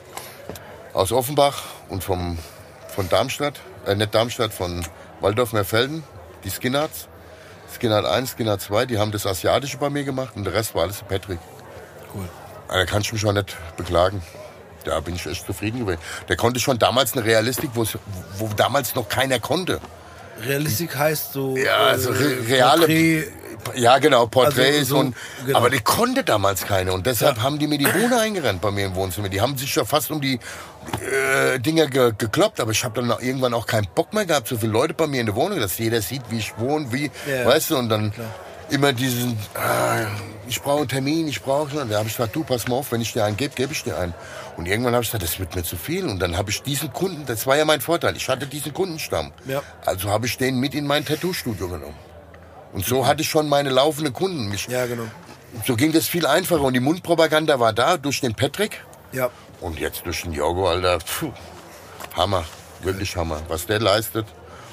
aus Offenbach und vom, von Darmstadt, äh, nicht Darmstadt, von Waldorf-Meerfelden, die Skinnerts. Skinner 1, Skinner 2, die haben das Asiatische bei mir gemacht und der Rest war alles Patrick. Cool. Da kann ich mich auch nicht beklagen. Da bin ich echt zufrieden gewesen. Der konnte schon damals eine Realistik, wo, damals noch keiner konnte. Realistik heißt so. Ja, also äh, re reale. Porträt, Ja, genau, Porträts Also so- und. genau. Aber die konnte damals keine und deshalb haben die mir die Bude eingerannt bei mir im Wohnzimmer. Die haben sich ja fast um die äh, Dinger ge gekloppt, aber ich habe dann irgendwann auch keinen Bock mehr gehabt, so viele Leute bei mir in der Wohnung, dass jeder sieht, wie ich wohne, wie, Ja, weißt du, und dann klar. immer diesen, ah, ich brauche einen Termin, ich brauche, und da habe ich gesagt, du pass mal auf, wenn ich dir einen gebe, gebe ich dir einen. Und irgendwann habe ich gesagt, das wird mir zu viel. Und dann habe ich diesen Kunden, das war ja mein Vorteil, ich hatte diesen Kundenstamm. Ja. Also habe ich den mit in mein Tattoo-Studio genommen. Und so hatte ich schon meine laufenden Kunden. Mich, Ja, genau. So ging das viel einfacher. Und die Mundpropaganda war da durch den Patrick Ja. und jetzt durch den Jorgo, Alter. Puh, Hammer, wirklich Hammer. Was der leistet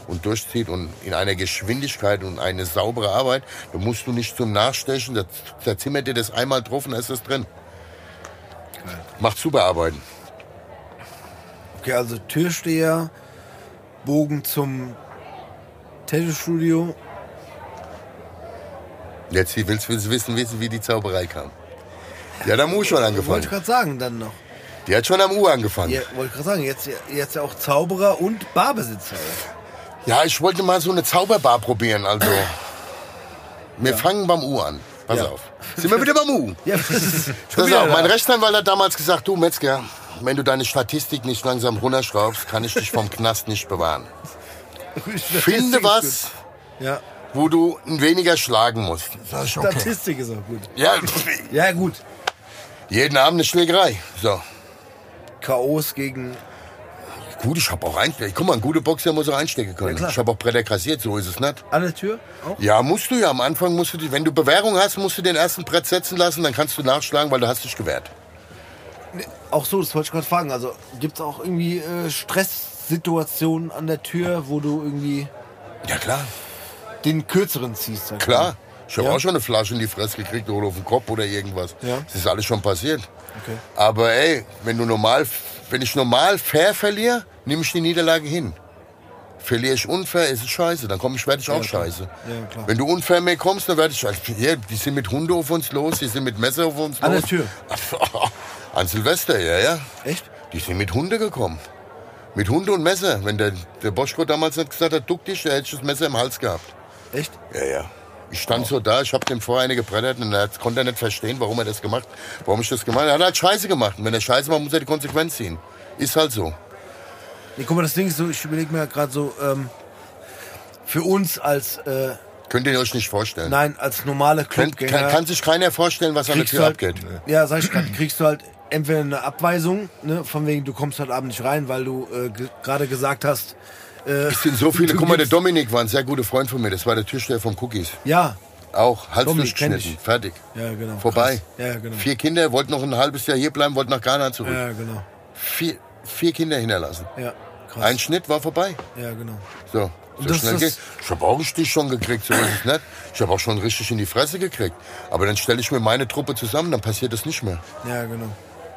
und durchzieht und in einer Geschwindigkeit und eine saubere Arbeit, da musst du nicht zum Nachstechen, da, da zimmert dir das einmal drauf und da ist das drin. Macht super Arbeiten. Okay, also Türsteher, Bogen zum Tattoo-Studio. Jetzt willst du wissen, wissen, wie die Zauberei kam. Die hat am U schon Wollte angefangen. ich gerade sagen, dann noch. Die hat schon am U angefangen. Ja, wollte ich gerade sagen, jetzt, jetzt ja auch Zauberer und Barbesitzer. Ja, ich wollte mal so eine Zauberbar probieren. Also, wir fangen beim U an. Pass Ja. auf. Sind wir wieder beim U? Ja, das ist schon Pass auf, mein. Rechtsanwalt hat damals gesagt, du Metzger, wenn du deine Statistik nicht langsam runterschraubst, kann ich dich vom Knast nicht bewahren. Finde was, Ja, wo du weniger schlagen musst. Sag ich, okay. Statistik ist auch gut. Ja, Ja, gut. jeden Abend eine Schlägerei. So. K.O.s gegen. Gut, ich habe auch Einstecke. Guck mal, ein guter Boxer muss auch einstecken können. klar. ich habe auch Bretter kassiert, so ist es nicht. An der Tür? Auch? Ja, musst du ja. Am Anfang musst du, die, wenn du Bewährung hast, musst du den ersten Brett setzen lassen, dann kannst du nachschlagen, weil du hast dich gewehrt. Auch so, das wollte ich gerade fragen. Also gibt es auch irgendwie äh, Stresssituationen an der Tür, wo du irgendwie Ja, klar. Den kürzeren ziehst. ich Klar. Ich habe Ja. auch schon eine Flasche in die Fresse gekriegt oder auf den Kopf oder irgendwas. Ja. Das ist alles schon passiert. Okay. Aber ey, wenn du normal, wenn ich normal fair verliere, nehme ich die Niederlage hin. Verliere ich unfair, ist es scheiße. Dann komme ich, werde ich auch scheiße. Ja, klar. Wenn du unfair mehr kommst, dann werde ich. Also, hier, die sind mit Hunde auf uns los, die sind mit Messer auf uns An los. der Tür. An Silvester, ja, ja. Echt? Die sind mit Hunde gekommen. Mit Hunde und Messer. Wenn der, der Boschko damals nicht gesagt hat, duck dich, der hätte ich das Messer im Hals gehabt. Echt? Ja, ja. Ich stand so da, ich habe dem vorher eine gebrettert und er konnte nicht verstehen, warum er das gemacht warum ich das gemacht habe. Er hat halt Scheiße gemacht. Und wenn er Scheiße macht, muss er die Konsequenz ziehen. Ist halt so. Nee, guck mal, das Ding ist so, ich überlege mir gerade so, ähm, für uns als, äh, Könnt ihr euch nicht vorstellen. nein, als normale kann, Clubgänger. kann, kann sich keiner vorstellen, was an der Tür halt, abgeht. Ja, sag ich gerade, kriegst du halt entweder eine Abweisung, ne, von wegen, du kommst heute Abend nicht rein, weil du äh, ge gerade gesagt hast, äh, Es sind so viele. Guck mal, der Dominik war ein sehr guter Freund von mir. Das war der Türsteher vom Cookies. Ja, Auch Hals Dominik durchgeschnitten. Fertig. ja, genau. Vorbei. Krass. Ja, genau. Vier Kinder, wollten noch ein halbes Jahr hier bleiben, wollten nach Ghana zurück. Ja, genau. Vier, vier Kinder hinterlassen. Ja, krass. Ein Schnitt war vorbei. ja, genau. So. So das schnell geht. Ich habe auch Stich schon gekriegt, so ist es nicht. Ich habe auch schon richtig in die Fresse gekriegt. Aber dann stelle ich mir meine Truppe zusammen, dann passiert das nicht mehr. Ja, genau.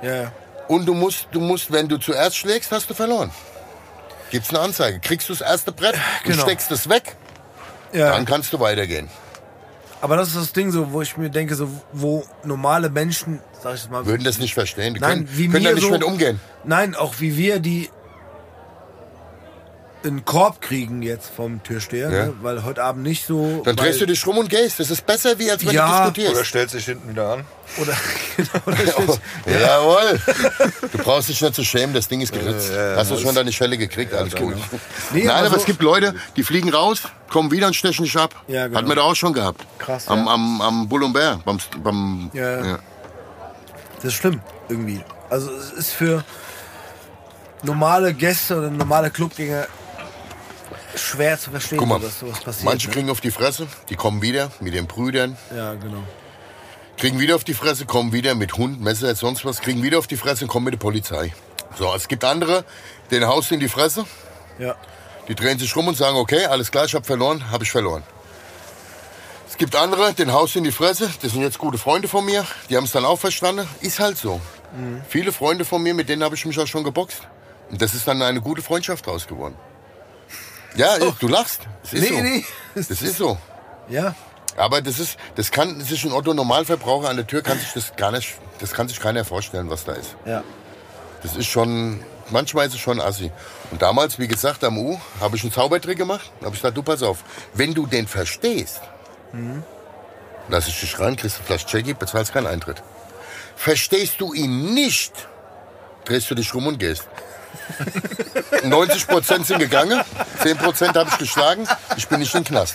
Ja, ja. Und du musst, du musst, wenn du zuerst schlägst, hast du verloren. Gibt's eine Anzeige. Kriegst du das erste Brett und Genau. steckst es weg, ja. dann kannst du weitergehen. Aber das ist das Ding so, wo ich mir denke, so, wo normale Menschen, sag ich mal, Würden das nicht verstehen. Die Nein, können, wie können wir da nicht so, mit umgehen. Nein, auch wie wir die einen Korb kriegen jetzt vom Türsteher, Ja. ne? weil heute Abend nicht so. Dann drehst du dich rum und gehst. Das ist besser, wie als wenn Ja, du Oder diskutierst. stellt sich hinten wieder an. Oder, genau, oder steht's- Jawohl. Du brauchst dich nicht zu schämen, das Ding ist geritzt. Ja, ja, Hast du schon deine Schelle gekriegt, alles gut. Nee, Nein, aber aber so- es gibt Leute, die fliegen raus, kommen wieder und stechen dich ab. Ja, genau. Hatten wir da auch schon gehabt. Krass, Am, ja. am, am Bull und Bär, beim, beim, Ja, ja. Das ist schlimm, irgendwie. Also es ist für normale Gäste oder normale Clubgänger schwer zu verstehen, Guck mal, dass sowas passiert. manche ne? kriegen auf die Fresse, die kommen wieder mit den Brüdern, Ja, genau. kriegen wieder auf die Fresse, kommen wieder mit Hund, Messer, sonst was, kriegen wieder auf die Fresse und kommen mit der Polizei. So, es gibt andere, denen haust in die Fresse, Ja. Die drehen sich rum und sagen, okay, alles klar, ich habe verloren, habe ich verloren. Es gibt andere, den haust in die Fresse, das sind jetzt gute Freunde von mir, die haben es dann auch verstanden. Ist halt so. Viele Freunde von mir, mit denen habe ich mich auch schon geboxt. Und das ist dann eine gute Freundschaft draus geworden. Ja, du lachst. Das ist Nee, so. nee. Das ist so. Ja. Aber das ist, das kann sich ein Otto Normalverbraucher an der Tür kann sich das gar nicht, das kann sich keiner vorstellen, was da ist. Ja. Das ist schon, manchmal ist es schon assi. Und damals, wie gesagt, am U, habe ich einen Zaubertrick gemacht. Habe ich gesagt, du pass auf, wenn du den verstehst, lass ich dich rein, kriegst eine Flasche Jackie, bezahlst keinen Eintritt. Verstehst du ihn nicht, drehst du dich rum und gehst. 90 Prozent sind gegangen, 10 Prozent habe ich geschlagen, ich bin nicht in den Knast.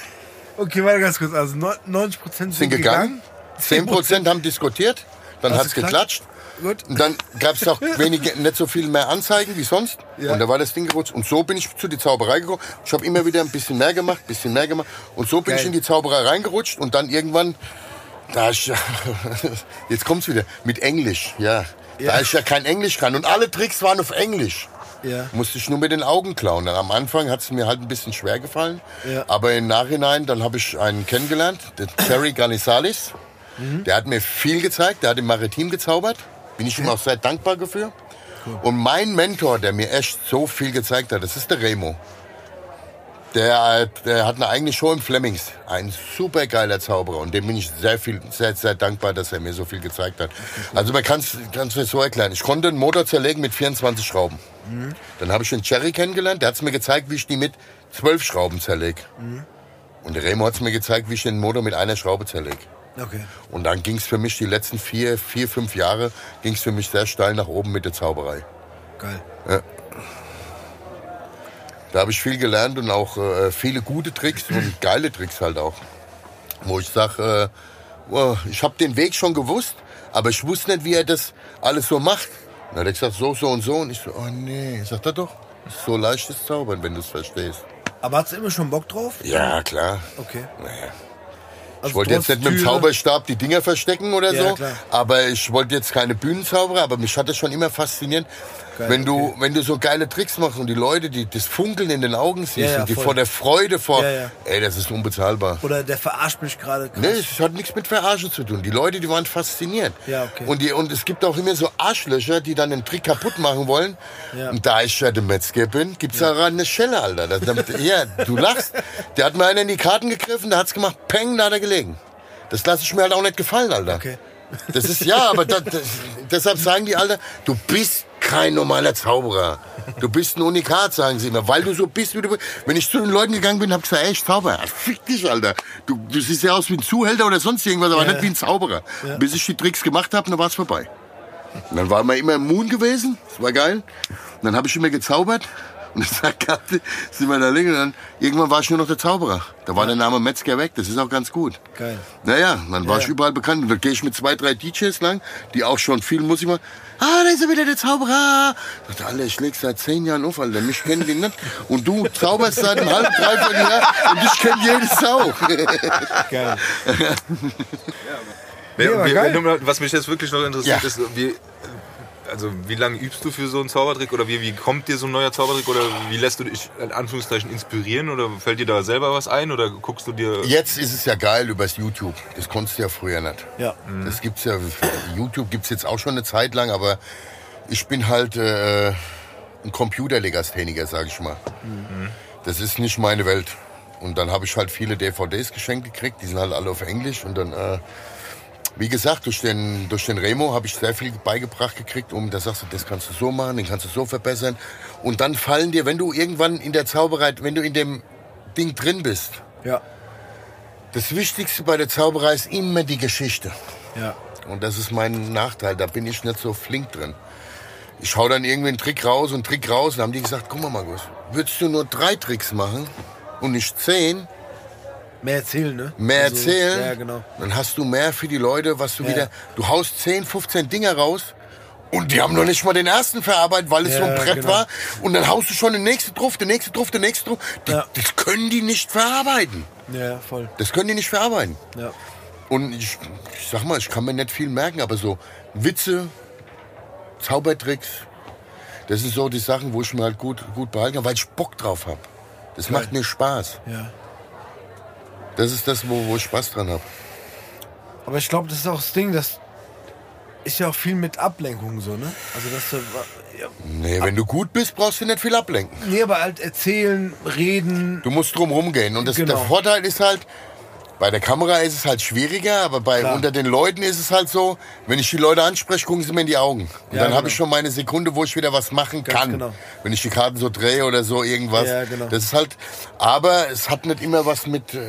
Okay, warte ganz kurz. Also neun- 90 Prozent Sind gegangen, 10 Prozent haben diskutiert, dann hat's du geklatscht? geklatscht. Gut. Und dann gab es auch wenige, nicht so viel mehr Anzeigen wie sonst. Ja. Und da war das Ding gerutscht. Und so bin ich zu die Zauberei gekommen. Ich habe immer wieder ein bisschen mehr gemacht, ein bisschen mehr gemacht. Und so bin Geil. ich in die Zauberei reingerutscht. Und dann irgendwann, da ich, jetzt kommt's wieder, mit Englisch, ja. Ja. Da ich ja kein Englisch kann. Und alle Tricks waren auf Englisch. Ja. Musste ich nur mit den Augen klauen. Am Anfang hat es mir halt ein bisschen schwer gefallen. Ja. Aber im Nachhinein, dann habe ich einen kennengelernt, den Terry Garnisalis. Mhm. Der hat mir viel gezeigt, der hat im Maritim gezaubert. Bin ich ihm auch sehr dankbar dafür. Und mein Mentor, der mir echt so viel gezeigt hat, das ist der Remo. Der, der hat eine eigene Show im Flemings. Ein super geiler Zauberer. Und dem bin ich sehr viel, sehr, sehr dankbar, dass er mir so viel gezeigt hat. Also man kann es mir so erklären. Ich konnte einen Motor zerlegen mit 24 Schrauben. Dann habe ich den Cherry kennengelernt. Der hat es mir gezeigt, wie ich die mit 12 Schrauben zerlege. Und der Remo hat es mir gezeigt, wie ich den Motor mit einer Schraube zerlege. Okay. Und dann ging es für mich die letzten vier, vier, fünf Jahre ging es für mich sehr steil nach oben mit der Zauberei. Geil. Da habe ich viel gelernt und auch äh, viele gute Tricks und geile Tricks halt auch. Wo ich sage, äh, oh, ich habe den Weg schon gewusst, aber ich wusste nicht, wie er das alles so macht. Dann hat er gesagt, so, so und so. Und ich so, oh nee, sagt er doch, so leichtes Zaubern, wenn du es verstehst. Aber hast du immer schon Bock drauf? Ja, klar. Okay. Naja. Also Ich wollte jetzt nicht mit dem Zauberstab die Dinger verstecken oder Ja, so, klar. aber ich wollte jetzt keine Bühnenzauberer, aber mich hat das schon immer fasziniert. Geil, wenn du, okay. wenn du so geile Tricks machst und die Leute, die das Funkeln in den Augen siehst Ja, ja, und die voll. vor der Freude vor, Ja, ey, das ist unbezahlbar. Oder der verarscht mich gerade. Nee, es hat nichts mit Verarschen zu tun. Die Leute, die waren fasziniert. Ja, okay. Und, die, und es gibt auch immer so Arschlöcher, die dann den Trick kaputt machen wollen. Und da ich ja der Metzger bin, gibt's da ran eine Schelle, Alter. Das, ja, du lachst. Der hat mir einer in die Karten gegriffen, der hat's gemacht, peng, da hat er gelegen. Das lasse ich mir halt auch nicht gefallen, Alter. Okay. Das ist, ja, aber das, das, deshalb sagen die Alter, du bist kein normaler Zauberer. Du bist ein Unikat, sagen sie immer, weil du so bist, wie du bist. Wenn ich zu den Leuten gegangen bin, hab ich gesagt, ey, ich Zauberer. Fick dich, Alter. Du, du siehst ja aus wie ein Zuhälter oder sonst irgendwas, aber nicht wie ein Zauberer. Bis ich die Tricks gemacht habe, dann war's vorbei. Und dann war man immer im Moon gewesen, das war geil. Und dann habe ich immer gezaubert. Und dann sagte, sind wir da liegen. Und dann, irgendwann war ich nur noch der Zauberer. Da war der Name Metzger weg. Das ist auch ganz gut. Geil. Naja, dann war Ja. ich überall bekannt. Und da gehe ich mit zwei, drei DJs lang, die auch schon viel Musik machen. Ah, da ist er wieder der Zauberer. Ich dachte, Alter, ich leg seit zehn Jahren auf, Alter. Mich kennen die nicht. Und du zauberst seit einem halben, dreiviertel Jahr und ich kenne jede Sau. Geil. Nee, aber wie, geil. wenn du- was mich jetzt wirklich noch interessiert Ja. ist, wie, also wie lange übst du für so einen Zaubertrick oder wie, wie kommt dir so ein neuer Zaubertrick oder wie lässt du dich in Anführungszeichen inspirieren oder fällt dir da selber was ein oder guckst du dir Jetzt ist es ja geil übers YouTube. Das konntest du ja früher nicht. Ja. Das gibt's ja, YouTube gibt's jetzt auch schon eine Zeit lang, aber ich bin halt äh, ein Computerlegastheniker, sag ich mal. Das ist nicht meine Welt. Und dann habe ich halt viele DVDs geschenkt gekriegt, die sind halt alle auf Englisch und dann, äh, wie gesagt, durch den, durch den Remo habe ich sehr viel beigebracht gekriegt, um, da sagst du, das kannst du so machen, den kannst du so verbessern. Und dann fallen dir, wenn du irgendwann in der Zauberei, wenn du in dem Ding drin bist, Ja. das Wichtigste bei der Zauberei ist immer die Geschichte. Ja. Und das ist mein Nachteil. Da bin ich nicht so flink drin. Ich hau dann irgendwie einen Trick raus und einen Trick raus. Und dann haben die gesagt, guck mal, Markus, würdest du nur drei Tricks machen und nicht zehn, Mehr erzählen, ne? mehr Also, erzählen, Ja, genau. dann hast du mehr für die Leute, was du Ja. wieder... Du haust 10, 15 Dinger raus und die haben noch nicht mal den ersten verarbeitet, weil es so ein Ja, Brett genau. war. Und dann haust du schon den nächsten drauf, den nächsten drauf, den nächsten drauf. Die, Ja. Das können die nicht verarbeiten. Ja, voll. Das können die nicht verarbeiten. Ja. Und ich, ich sag mal, ich kann mir nicht viel merken, aber so Witze, Zaubertricks, das sind so die Sachen, wo ich mir halt gut, gut behalten kann, weil ich Bock drauf habe. Das macht mir Spaß. Ja. Das ist das, wo, wo ich Spaß dran habe. Aber ich glaube, das ist auch das Ding, das ist ja auch viel mit Ablenkung so, ne? Also dass du, ja, Nee, wenn du gut bist, brauchst du nicht viel ablenken. nee, aber halt erzählen, reden. Du musst drum rumgehen. Und das, Genau. der Vorteil ist halt, bei der Kamera ist es halt schwieriger, aber bei, Klar. unter den Leuten ist es halt so, wenn ich die Leute anspreche, gucken sie mir in die Augen. Und Ja, dann habe genau. ich schon meine Sekunde, wo ich wieder was machen Ganz kann. genau. Wenn ich die Karten so drehe oder so irgendwas. Ja, genau. Das ist halt, aber es hat nicht immer was mit, äh,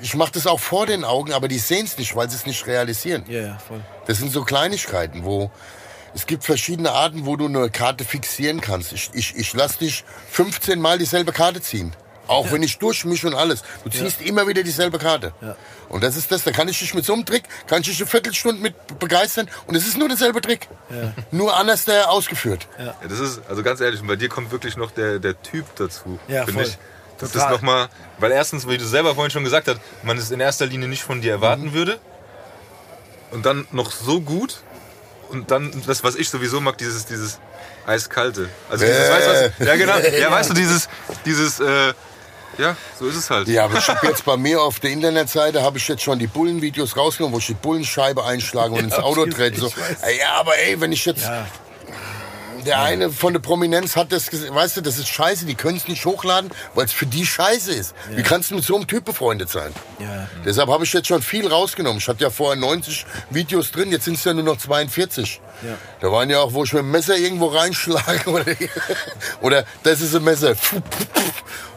ich mache das auch vor den Augen, aber die sehen es nicht, weil sie es nicht realisieren. Ja, ja, voll. Das sind so Kleinigkeiten, wo es gibt verschiedene Arten, wo du eine Karte fixieren kannst. Ich, ich, ich lass dich 15 Mal dieselbe Karte ziehen. Auch wenn ich durchmische und alles. Du ziehst immer wieder dieselbe Karte. Ja. Und das ist das, da kann ich dich mit so einem Trick, kann ich dich eine Viertelstunde mit begeistern und es ist nur derselbe Trick. Nur anders der ausgeführt. Ja, das ist, also ganz ehrlich, und bei dir kommt wirklich noch der, der Typ dazu, Ja, finde voll. ich. Das ist Total. noch mal, weil erstens, wie du selber vorhin schon gesagt hast, man es in erster Linie nicht von dir erwarten Mhm. würde. Und dann noch so gut. Und dann das, was ich sowieso mag, dieses, dieses eiskalte. Also dieses, Äh. weißt du was? Ja, genau. Ja, weißt du, dieses, dieses, äh, ja, so ist es halt. Ja, aber ich habe jetzt bei mir auf der Internetseite habe ich jetzt schon die Bullenvideos rausgenommen, wo ich die Bullenscheibe einschlage und ins hab Auto trete. So. Ja, aber ey, wenn ich jetzt Ja. Der eine von der Prominenz hat das gesagt, weißt du, das ist scheiße, die können es nicht hochladen, weil es für die scheiße ist. Wie kannst du mit so einem Typ befreundet sein? Ja. Deshalb habe ich jetzt schon viel rausgenommen. Ich hatte ja vorher 90 Videos drin, jetzt sind es ja nur noch 42. Ja. Da waren ja auch, wo ich mit dem Messer irgendwo reinschlage oder, oder das ist ein Messer.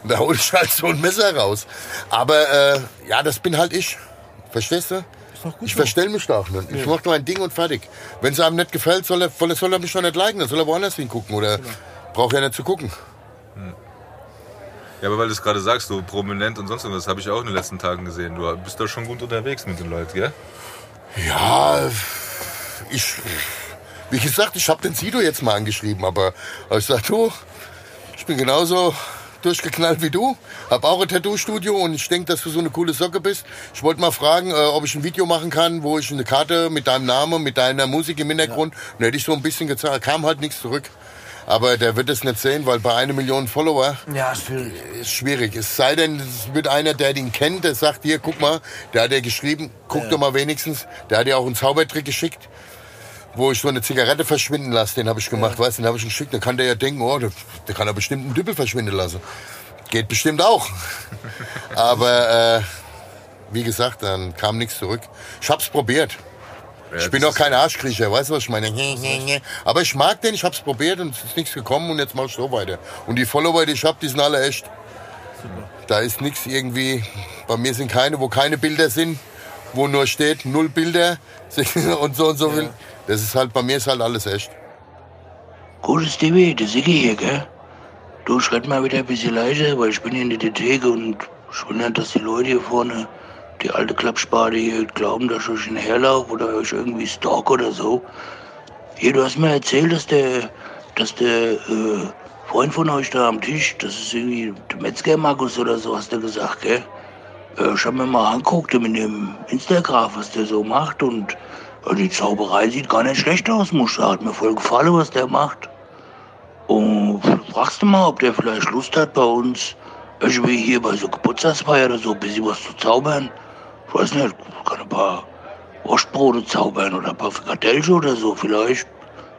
Und da hole ich halt so ein Messer raus. Aber äh, ja, das bin halt ich. Verstehst du? Doch gut ich verstell mich da auch nicht. Ich mach mein Ding und fertig. Wenn es einem nicht gefällt, soll er, soll er mich doch nicht liken. Dann soll er woanders hingucken. Oder Genau. braucht er nicht zu gucken. Ja, aber weil du es gerade sagst, so prominent und sonst das habe ich auch in den letzten Tagen gesehen. Du bist da schon gut unterwegs mit den Leuten, gell? Ja, ich, wie gesagt, ich habe den Sido jetzt mal angeschrieben, aber ich sag, du, ich bin genauso durchgeknallt wie du, hab auch ein Tattoo-Studio und ich denke, dass du so eine coole Socke bist. Ich wollte mal fragen, äh, ob ich ein Video machen kann, wo ich eine Karte mit deinem Namen, mit deiner Musik im Hintergrund, und hätte ich so ein bisschen gezahlt, kam halt nichts zurück. Aber der wird es nicht sehen, weil bei einer Million Follower Ja, schwierig. ist schwierig. Es sei denn, es wird einer, der den kennt, der sagt, hier, guck mal, der hat ja geschrieben, guck doch mal wenigstens. Der hat ja auch einen Zaubertrick geschickt, wo ich so eine Zigarette verschwinden lasse. Den habe ich gemacht, weißt du, den habe ich geschickt. Dann kann der ja denken, oh, der, der kann ja bestimmt einen Düppel verschwinden lassen. Geht bestimmt auch. Aber, äh, wie gesagt, dann kam nichts zurück. Ich hab's probiert. Ich bin auch kein Arschkriecher, weißt du, was ich meine? Aber ich mag den, ich hab's probiert und es ist nichts gekommen und jetzt mach ich so weiter. Und die Follower, die ich hab, die sind alle echt. Da ist nichts irgendwie, bei mir sind keine, wo keine Bilder sind, wo nur steht, null Bilder und so und so viel. Das ist halt, bei mir ist halt alles echt. Gutes Stevie, der Siggi hier, gell? Du, schreib mal wieder ein bisschen leiser, weil ich bin hier in der Theke und ich nicht, dass die Leute hier vorne, die alte Klappspade hier, glauben, dass ich euch hinterherlaufe oder euch irgendwie stalk oder so. Hier, du hast mir erzählt, dass der, dass der äh, Freund von euch da am Tisch, das ist irgendwie der Metzger Markus oder so, hast du gesagt, gell? Äh, ich hab mir mal angeguckt mit dem Instagram, was der so macht und die Zauberei sieht gar nicht schlecht aus, muss. Hat mir voll gefallen, was der macht. Und fragst du mal, ob der vielleicht Lust hat, bei uns irgendwie hier bei so Geburtstagsfeier oder so ein bisschen was zu zaubern. Ich weiß nicht, kann ein paar Wurstbrote zaubern oder ein paar Frikadellchen oder so vielleicht.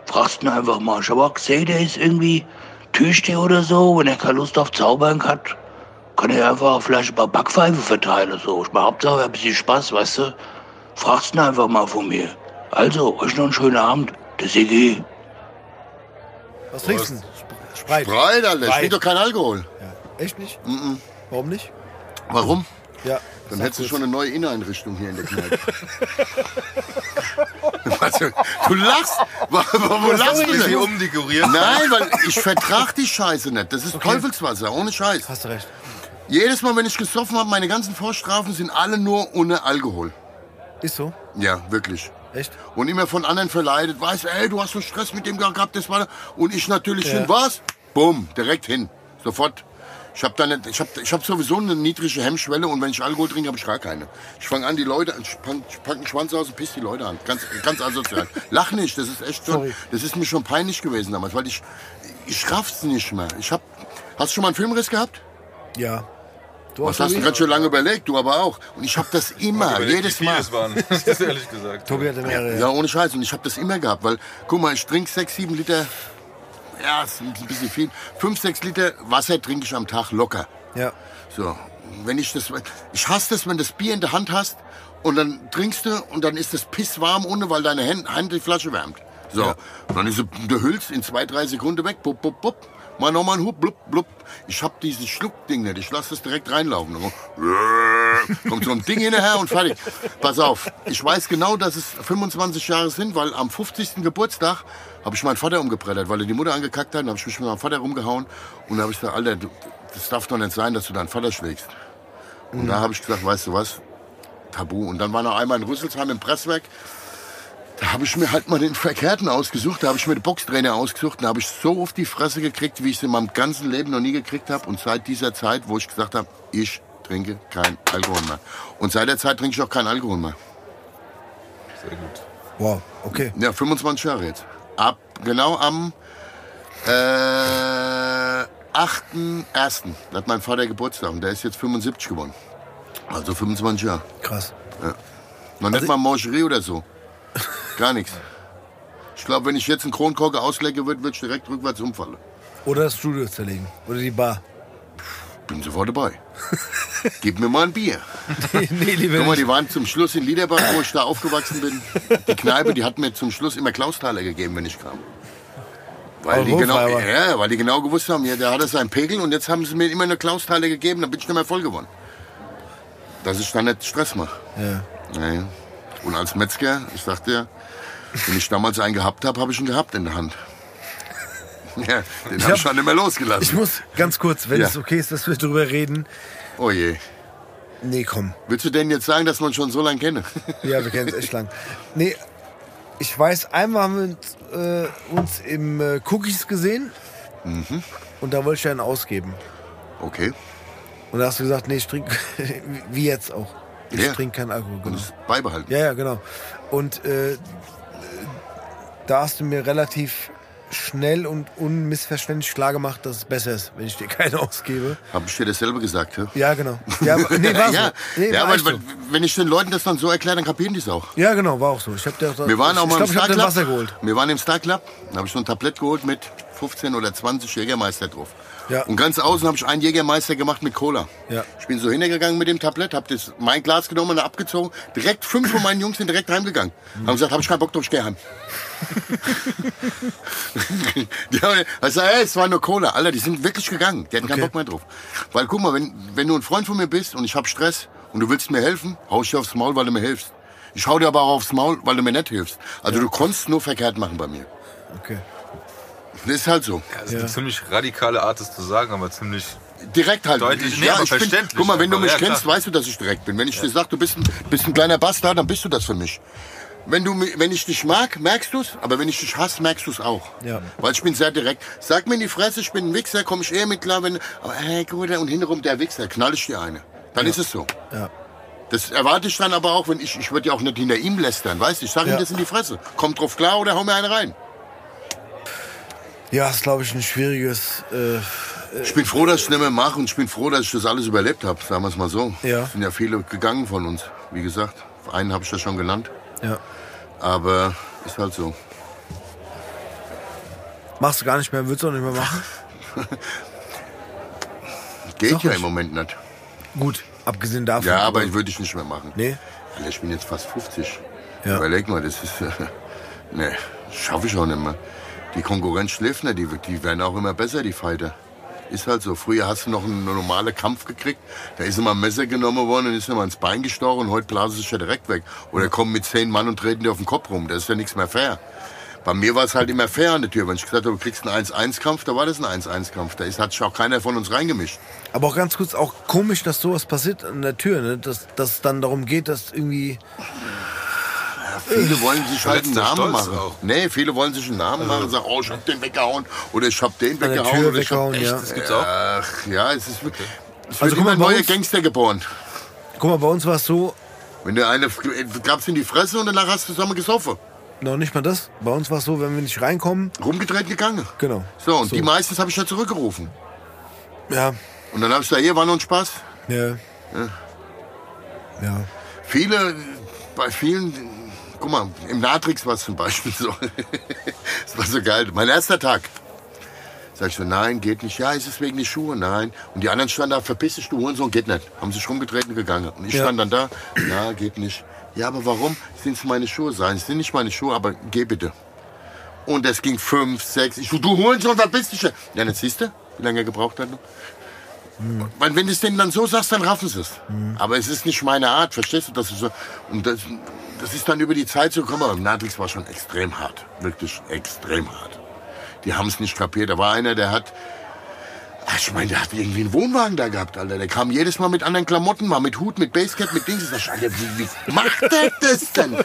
Fragst ihn einfach mal. Ich habe auch gesehen, der ist irgendwie Türsteher oder so. Wenn er keine Lust auf Zaubern hat, kann er einfach vielleicht ein paar Backpfeifen verteilen. So. Ich mach Hauptsache ein bisschen Spaß, weißt du. Fragst ihn einfach mal von mir. Also, euch noch einen schönen Abend. Der Sigi. Was trinkst du? denn? Sp- Spreit. Breit, Alter, ich Spreit. trinke doch kein Alkohol. Ja. Echt nicht? Warum nicht? Warum? Ja. Dann hättest du schon eine neue Inneneinrichtung hier in der Kneipe. Du lachst? Wo lachst du denn? umdekoriert? Nein, weil ich vertrag die Scheiße nicht. Das ist Teufelswasser, ohne Scheiß. Hast du recht. Jedes Mal, wenn ich gesoffen habe, meine ganzen Vorstrafen sind alle nur ohne Alkohol. Ist so? Ja, wirklich. Echt? Und immer von anderen verleitet. Weißt du, ey, du hast so Stress mit dem gehabt, das war. Und ich natürlich Ja. hin, was? Bumm, direkt hin. Sofort. Ich habe dann, ich habe, ich habe sowieso eine niedrige Hemmschwelle und wenn ich Alkohol trinke, habe ich gar keine. Ich fange an, die Leute, ich pack, ich pack einen Schwanz aus und piss die Leute an. Ganz, ganz asozial. Lach nicht, das ist echt schon, Sorry. das ist mir schon peinlich gewesen damals, weil ich, ich raff's nicht mehr. Ich hab, hast du schon mal einen Filmriss gehabt? Ja. Du Was hast du gerade schon lange überlegt? Du aber auch. Und ich habe das immer, Überlegt, jedes Mal. es waren. Das ist ehrlich gesagt. Tobi hatte mehrere. Ja, ohne Scheiß. Und ich habe das immer gehabt, weil, guck mal, ich trinke sechs, sieben Liter, ja, ist ein bisschen viel, fünf, sechs Liter Wasser trinke ich am Tag locker. Ja. So, wenn ich das, ich hasse das, wenn du das Bier in der Hand hast und dann trinkst du und dann ist das pisswarm ohne, weil deine Hand, Hand die Flasche wärmt. So, und dann ist sie, du hüllst in zwei, drei Sekunden weg, bup, bup, bup. Mal nochmal einen Hub, blub, blub. Ich hab dieses Schluckding nicht, ich lasse das direkt reinlaufen. Kommt so ein Ding hinterher und fertig. Pass auf, ich weiß genau, dass es 25 Jahre sind, weil am 50. Geburtstag habe ich meinen Vater umgebrettert, weil er die Mutter angekackt hat. Dann habe ich mich mit meinem Vater rumgehauen und habe ich gesagt, Alter, du, das darf doch nicht sein, dass du deinen Vater schlägst. Und da habe ich gesagt, weißt du was, Tabu. Und dann war noch einmal in Rüsselsheim im Presswerk. Da habe ich mir halt mal den Verkehrten ausgesucht, da habe ich mir den Boxtrainer ausgesucht. Da habe ich so auf die Fresse gekriegt, wie ich es in meinem ganzen Leben noch nie gekriegt habe. Und seit dieser Zeit, wo ich gesagt habe, ich trinke kein Alkohol mehr. Und seit der Zeit trinke ich auch kein Alkohol mehr. Sehr gut. Wow, okay. Ja, 25 Jahre jetzt. Ab, genau am äh, 8.1. Da hat mein Vater Geburtstag und der ist jetzt 75 geworden. Also 25 Jahre. Krass. Noch nicht mal Mangerie oder so. Gar nichts. Ich glaube, wenn ich jetzt einen Kronkorke auslecke, wird, wird ich direkt rückwärts umfallen. Oder das Studio zerlegen. Oder die Bar. Bin sofort dabei. Gib mir mal ein Bier. nee, lieber Guck mal, die waren zum Schluss in Liederbach, wo ich da aufgewachsen bin. Die Kneipe, die hat mir zum Schluss immer Klausthaler gegeben, wenn ich kam. Weil die, genau, ja, weil die genau gewusst haben, ja, der hatte seinen Pegel und jetzt haben sie mir immer eine Klausthaler gegeben, dann bin ich nicht mehr voll geworden. Dass ich dann nicht Stress mache. Ja. Naja. Und als Metzger, ich sag dir, wenn ich damals einen gehabt habe, habe ich ihn gehabt in der Hand. Ja, den habe hab- ich schon nicht mehr losgelassen. Ich muss ganz kurz, wenn Ja. es okay ist, dass wir drüber reden. oh je. Nee, komm. Willst du denn jetzt sagen, dass man schon so lange kenne? Ja, wir kennen es echt lang. Nee, ich weiß, einmal haben wir uns, äh, uns im äh, Cookies gesehen. Mhm. Und da wollte ich einen ausgeben. Okay. Und da hast du gesagt, nee, ich trinke, wie jetzt auch. Ich Ja. trinke keinen Alkohol. Und Genau. es beibehalten. Ja, ja, genau. Und äh, da hast du mir relativ schnell und unmissverständlich klar gemacht, dass es besser ist, wenn ich dir keine ausgebe. Habe ich dir dasselbe gesagt, ja? Ja, genau. Ja, aber- nee, war so. ja, Nee, ja war echt so. wenn ich den Leuten das dann so erkläre, dann kapieren die es auch. Ja, genau, war auch so. Ich hab dir auch, Wir waren auch ich mal glaub, im ich hab Star Club. Wasser geholt. Wir waren im Star Club, da habe ich so ein Tablett geholt mit 15 oder 20 Jägermeister drauf. Ja. Und ganz außen habe ich einen Jägermeister gemacht mit Cola. Ja. Ich bin so hingegangen mit dem Tablett, habe das mein Glas genommen und abgezogen. Direkt fünf von meinen Jungs sind direkt heimgegangen. Haben gesagt, habe ich keinen Bock drauf, ich gehe heim. die haben gesagt, ey, es war nur Cola. Alter, die sind wirklich gegangen. Die hatten keinen Okay. Bock mehr drauf. Weil guck mal, wenn, wenn du ein Freund von mir bist und ich habe Stress und du willst mir helfen, hau ich dir aufs Maul, weil du mir hilfst. Ich hau dir aber auch aufs Maul, weil du mir nicht hilfst. Also du konntest nur verkehrt machen bei mir. Okay. Das ist halt so. Das ist eine ziemlich radikale Art, das zu sagen, aber ziemlich. Direkt halt. Deutlich, Ich- nee, aber ich bin, verständlich guck mal, wenn du mich Ja, kennst, klar. weißt du, dass ich direkt bin. Wenn ich dir sage, du bist ein, bist ein kleiner Bastard, dann bist du das für mich. Wenn, du, wenn ich dich mag, merkst du es, aber wenn ich dich hasse, merkst du es auch. Ja. Weil ich bin sehr direkt. Sag mir in die Fresse, ich bin ein Wichser, komme ich eher mit klar, wenn. Aber hey, Bruder, und hintenrum der Wichser, knall ich dir eine. Dann ist es so. Ja. Das erwarte ich dann aber auch, wenn ich, ich würde ja auch nicht hinter ihm lästern, weißt du? Ich sage Ja. ihm das in die Fresse. Kommt drauf klar oder hau mir einen rein. Ja, ist, glaube ich, ein schwieriges. Äh, Ich bin froh, dass ich es nicht mehr mache und ich bin froh, dass ich das alles überlebt habe, sagen wir es mal so. Ja. Es sind ja viele gegangen von uns, wie gesagt. Einen habe ich ja schon genannt, ja. aber ist halt so. Machst du gar nicht mehr, würdest du auch nicht mehr machen? Geht Sag ja nicht. im Moment nicht. Gut, abgesehen davon. Ja, aber ich würde ich nicht mehr machen. Nee? Alter, ich bin jetzt fast 50. Ja. Überleg mal, das ist... nee, schaffe ich auch nicht mehr. Die Konkurrenz schläft nicht, die, die werden auch immer besser, die Fighter. Ist halt so. Früher hast du noch einen normalen Kampf gekriegt. Da ist immer ein Messer genommen worden und ist immer ins Bein gestochen und heute blasen sich direkt weg. Oder kommen mit zehn Mann und treten dir auf den Kopf rum. Das ist ja nichts mehr fair. Bei mir war es halt immer fair an der Tür. Wenn ich gesagt habe, du kriegst einen 1-1-Kampf, da war das ein 1-1-Kampf. Da ist, hat sich auch keiner von uns reingemischt. Aber auch ganz kurz, auch komisch, dass sowas passiert an der Tür, ne? Dass es dann darum geht, dass irgendwie. Viele wollen sich halt einen Namen Stolz machen. auch. Nee, viele wollen sich einen Namen machen und sagen, oh, ich hab den weggehauen oder ich hab den weggehauen. Oder ich hab ja. Das gibt's auch. Ach, ja, es ist wirklich. Es Also wird guck mal, neue Gangster geboren. Guck mal, bei uns war es so, Wenn du eine gab's in die Fresse und danach hast du zusammen gesoffen. noch nicht mal das. Bei uns war es so, wenn wir nicht reinkommen, Rumgedreht gegangen. genau. So, und die meistens habe ich ja zurückgerufen. Ja, Und dann habe ich gesagt, hier war noch ein Spaß. ja. Ja. Viele, bei vielen, guck mal, im Natrix war es zum Beispiel so. das war so geil. Mein erster Tag. Sag ich so, nein, geht nicht. Ja, ist es wegen die Schuhe? Nein. Und die anderen standen da, verpiss dich, du Hurensohn, geht nicht. Haben sich rumgedreht und gegangen. Und ich Ja. stand dann da, ja, geht nicht. Ja, aber warum? Sind es meine Schuhe? Sein, es sind nicht meine Schuhe, aber geh bitte. Und es ging fünf, sechs. Ich so, du Hurensohn, verpiss dich. Ja, jetzt siehst du, wie lange er gebraucht hat. Weil wenn du es denen dann so sagst, dann raffen sie es. Aber es ist nicht meine Art, verstehst du? Das so, und das, das ist dann über die Zeit so gekommen. Aber Natrix war schon extrem hart. Wirklich extrem hart. Die haben es nicht kapiert. Da war einer, der hat, ach, ich meine, der hat irgendwie einen Wohnwagen da gehabt, Alter. Der kam jedes Mal mit anderen Klamotten, mal mit Hut, mit Basecap, mit Dings. Ich Alter, wie, wie macht der das denn?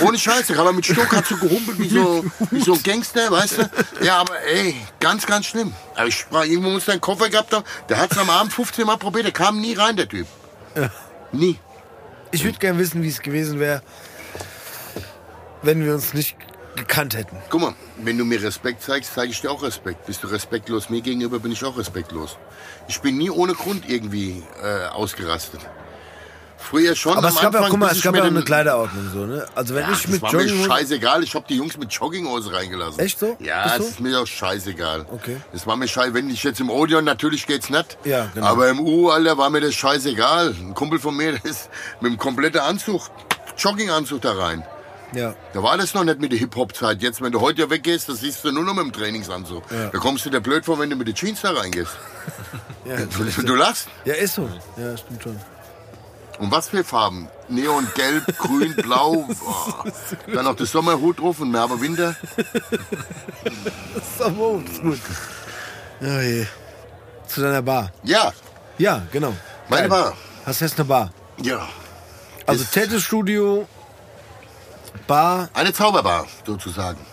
Ohne Scheiße, kam er mit Stock, hat so gehumpelt wie so, wie so ein Gangster, weißt du? Ja, aber ey, ganz, ganz schlimm. Aber ich sprach, irgendwo muss der einen Koffer gehabt haben. Der hat es am Abend 15 Mal probiert, der kam nie rein, der Typ. Nie. Ich würde gerne wissen, wie es gewesen wäre, wenn wir uns nicht gekannt hätten. Guck mal, wenn du mir Respekt zeigst, zeige ich dir auch Respekt. Bist du respektlos mir gegenüber, bin ich auch respektlos. Ich bin nie ohne Grund irgendwie äh, ausgerastet. Früher schon Aber es gab ja, Anfang, guck mal, es gab ja eine Kleiderordnung so, ne? Also wenn Ja, ich mit war mir scheißegal. Ich habe die Jungs mit Jogginghose reingelassen. Echt so? Ja, so? ist mir auch scheißegal. Okay. Das war mir scheiße. Wenn ich jetzt im Odeon, natürlich geht's nicht. Ja, genau. Aber im U, Alter, war mir das scheißegal. Ein Kumpel von mir, der ist mit einem kompletten Anzug, Jogginganzug da rein. Ja, Da war das noch nicht mit der Hip-Hop-Zeit. Jetzt, wenn du heute weggehst, das siehst du nur noch mit dem Trainingsanzug. Ja. Da kommst du dir blöd vor, wenn du mit den Jeans da reingehst. ja, Du, du lachst. ja, ist so. Ja, stimmt schon. Und was für Farben? Neon, gelb, grün, blau. Boah. Dann noch der Sommerhut drauf und Merbe Winter. So, oh, ist gut. Oh je. Zu deiner Bar. Ja, Ja, genau. meine Geil. Bar. Hast jetzt eine Bar. Ja. Also Tattoo-Studio, Bar. Eine Zauberbar, sozusagen.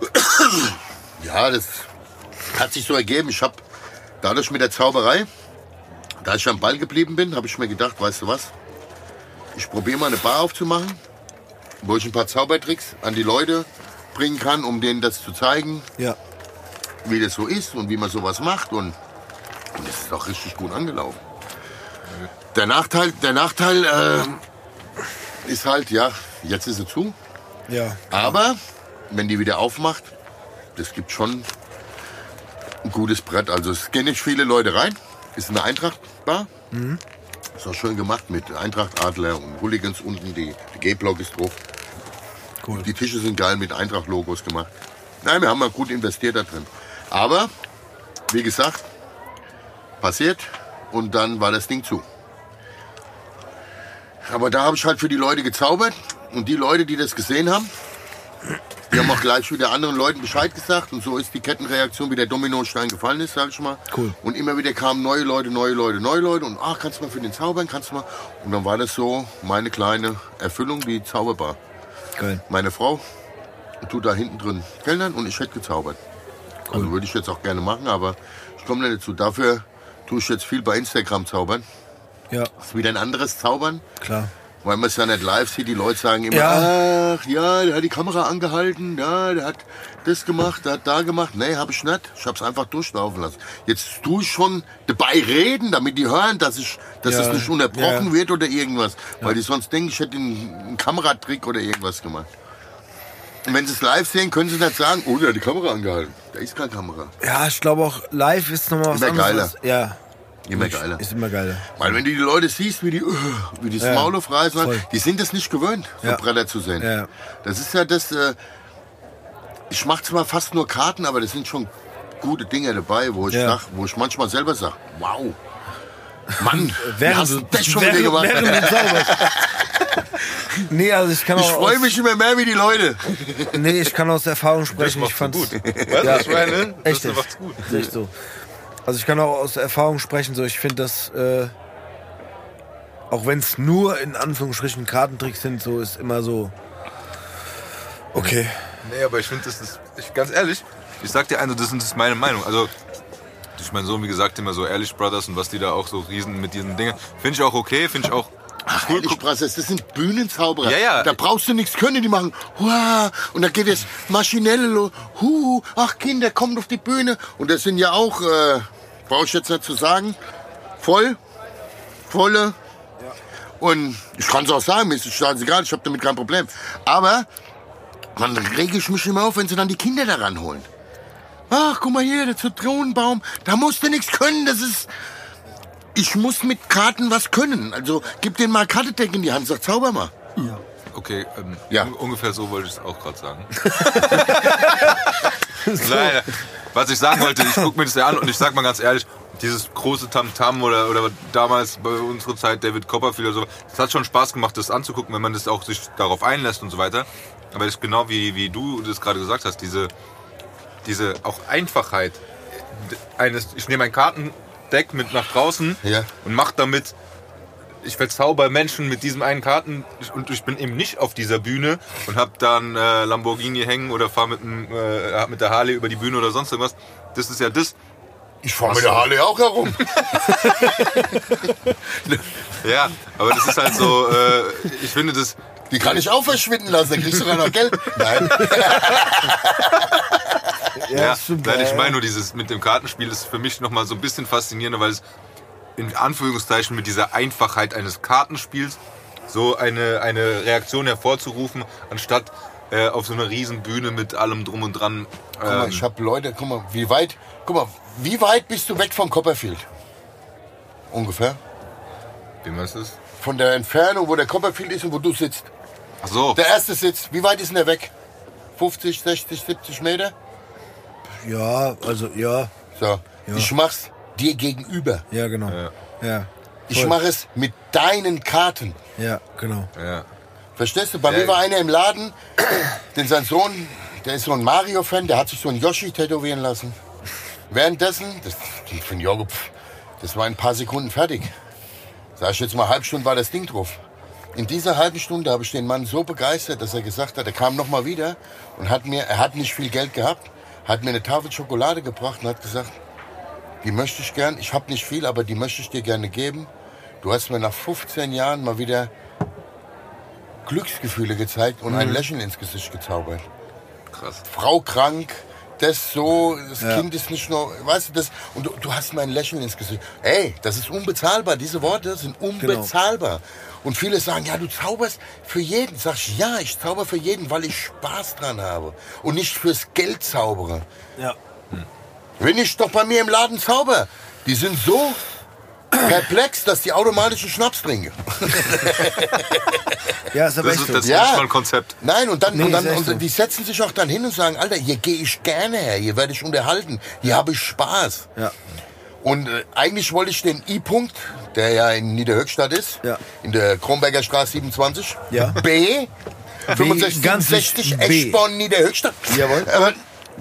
Ja, das hat sich so ergeben. Ich habe dadurch mit der Zauberei, da ich am Ball geblieben bin, habe ich mir gedacht, weißt du was? Ich probiere mal eine Bar aufzumachen, wo ich ein paar Zaubertricks an die Leute mitbringen kann, um denen das zu zeigen, Ja. wie das so ist und wie man sowas macht. Und, und es ist doch richtig gut angelaufen. Der Nachteil, der Nachteil äh, ist halt, ja, jetzt ist sie zu. Ja. Aber wenn die wieder aufmacht, das gibt schon ein gutes Brett. Also es gehen nicht viele Leute rein. Ist eine Eintracht-Bar. Ist auch schön gemacht mit Eintracht Adler und Hooligans unten. Die, die G-Block ist drauf. Cool. Die Tische sind geil mit Eintracht-Logos gemacht. Nein, wir haben mal gut investiert da drin. Aber, wie gesagt, passiert und dann war das Ding zu. Aber da habe ich halt für die Leute gezaubert und die Leute, die das gesehen haben, die haben auch gleich wieder anderen Leuten Bescheid gesagt und so ist die Kettenreaktion, wie der Dominostein gefallen ist, sag ich mal. Cool. Und immer wieder kamen neue Leute, neue Leute, neue Leute und ach, kannst du mal für den Zaubern, kannst du mal. Und dann war das so meine kleine Erfüllung, die Zauberbar. Geil. Meine Frau tut da hinten drin Kellnern und ich hätte gezaubert. Also würde ich jetzt auch gerne machen, aber ich komme nicht dazu. Dafür tue ich jetzt viel bei Instagram zaubern. Ja, Das ist wieder ein anderes Zaubern, klar. Weil man es ja nicht live sieht. Die Leute sagen immer, Ja. ach ja, der hat die Kamera angehalten, ja, der hat das gemacht, der hat da gemacht. Nee, habe ich nicht. Ich habe es einfach durchlaufen lassen. Jetzt tue ich schon dabei reden, damit die hören, dass ich, dass Ja, es nicht unterbrochen ja. wird oder irgendwas. Weil die sonst denken, ich hätte einen, Kameratrick oder irgendwas gemacht. Und wenn sie es live sehen, können sie nicht sagen, oh, der hat die Kamera angehalten. Da ist keine Kamera. Ja, ich glaube auch live ist nochmal was Immer anderes. geiler. Ja. Immer geiler. Ist immer geiler. Weil wenn du die Leute siehst, wie die, uh, wie die das Ja, Maul aufreißen, voll. die sind das nicht gewöhnt, so Ja. Bretter zu sehen. Ja. Das ist ja das, äh, ich mache zwar fast nur Karten, aber das sind schon gute Dinge dabei, wo ich, Ja. sag, wo ich manchmal selber sage, wow, Mann, Während hast du das schon während- wieder gemacht? während. Nee, also ich kann Ich freue mich immer mehr wie die Leute. Nee, ich kann aus Erfahrung Das sprechen. macht's Ich fand's gut. Was ich meine? Das Echt macht's gut. Ist echt so. Also ich kann auch aus Erfahrung sprechen, so ich finde das, äh, auch wenn es nur in Anführungsstrichen Kartentricks sind, so ist immer so. Okay. Nee, aber ich finde, das ist, ich, ganz ehrlich, ich sag dir eine, das ist meine Meinung. Also, durch meinen Sohn, wie gesagt, immer so Ehrlich Brothers und was die da auch so riesen mit diesen Dingen. Finde ich auch okay, finde ich auch cool. Ehrlich, Brassers, das sind Bühnenzauberer. Ja, ja. Da brauchst du nichts können, die machen Hua, und da geht es maschinell los. Hu, ach Kinder, kommt auf die Bühne. Und das sind ja auch, äh, brauche ich jetzt nicht zu sagen, voll, volle. Und ich kann es auch sagen, mir ist es scheißegal, ich habe damit kein Problem. Aber dann rege ich mich immer auf, wenn sie dann die Kinder da ranholen. Ach, guck mal hier, der Zitronenbaum, da musst du nichts können, das ist... Ich muss mit Karten was können. Also gib den mal Kartedeck in die Hand, sag zauber mal. Okay, ähm, Ja. un ungefähr so wollte ich es auch gerade sagen. Nein, was ich sagen wollte, ich gucke mir das ja an und ich sag mal ganz ehrlich, dieses große Tamtam oder, oder damals bei unserer Zeit David Copperfield oder so, das hat schon Spaß gemacht, das anzugucken, wenn man das auch sich darauf einlässt und so weiter. Aber das ist genau wie, wie du das gerade gesagt hast, diese, diese auch Einfachheit eines, ich nehme ein Kartendeck mit nach draußen Ja. und mach damit ich verzauber Menschen mit diesem einen Karten und ich bin eben nicht auf dieser Bühne und hab dann äh, Lamborghini hängen oder fahr mit, dem, äh, mit der Harley über die Bühne oder sonst irgendwas. Das ist ja das. Ich fahre mit der Harley auch herum. Ja, aber das ist halt so, äh, ich finde das, Die kann ich auch verschwinden lassen, dann kriegst du sogar noch Geld. Nein. ja, stimmt, nein, ja, ich ja. meine nur dieses mit dem Kartenspiel ist für mich nochmal so ein bisschen faszinierender, weil es in Anführungszeichen mit dieser Einfachheit eines Kartenspiels so eine, eine Reaktion hervorzurufen, anstatt äh, auf so einer riesen Bühne mit allem drum und dran. Guck mal, ähm, ich habe Leute, guck mal, wie weit, guck mal, wie weit bist du weg vom Copperfield? Ungefähr. wie meinst du das? Von der Entfernung, wo der Copperfield ist und wo du sitzt. Ach so. Der erste Sitz, wie weit ist denn der weg? 50, 60, 70 Meter? Ja, also ja, So, ich mach's dir gegenüber. ja genau. Ja. Ja. Ich mache es mit deinen Karten. Ja, genau. Ja. Verstehst du? Bei Ja. mir war einer im Laden, denn sein Sohn, der ist so ein Mario-Fan, der hat sich so ein Yoshi tätowieren lassen. Währenddessen, das, für den Jogo, das war in ein paar Sekunden fertig. Sag ich jetzt mal, halb Stunde war das Ding drauf. In dieser halben Stunde habe ich den Mann so begeistert, dass er gesagt hat, er kam noch mal wieder und hat mir, er hat nicht viel Geld gehabt, hat mir eine Tafel Schokolade gebracht und hat gesagt, die möchte ich gern, ich habe nicht viel, aber die möchte ich dir gerne geben. Du hast mir nach 15 Jahren mal wieder Glücksgefühle gezeigt und ein Lächeln ins Gesicht gezaubert. Krass. Frau krank, das so, das Ja. Kind ist nicht nur, weißt du, das, und du, du hast mir ein Lächeln ins Gesicht. Ey, das ist unbezahlbar, diese Worte sind unbezahlbar. Und viele sagen, ja, du zauberst für jeden. Sag ich, ja, ich zauber für jeden, weil ich Spaß dran habe. Und nicht fürs Geld zaubere. Ja. Wenn ich doch bei mir im Laden zauber, die sind so perplex, dass die automatisch einen Schnaps trinken. Ja, ist aber Das echt ist, so. das ist Ja. nicht mal ein Konzept. Nein, und dann, Nee, und, dann und so. die setzen sich auch dann hin und sagen, Alter, hier gehe ich gerne her, hier werde ich unterhalten, hier habe ich Spaß. Ja. Und äh, eigentlich wollte ich den I-Punkt, der ja in Niederhöchstadt ist, Ja. in der Kronberger Straße 27, Ja. B, 65, ganz 67, B. Eschborn, Niederhöchstadt. Jawohl. Aber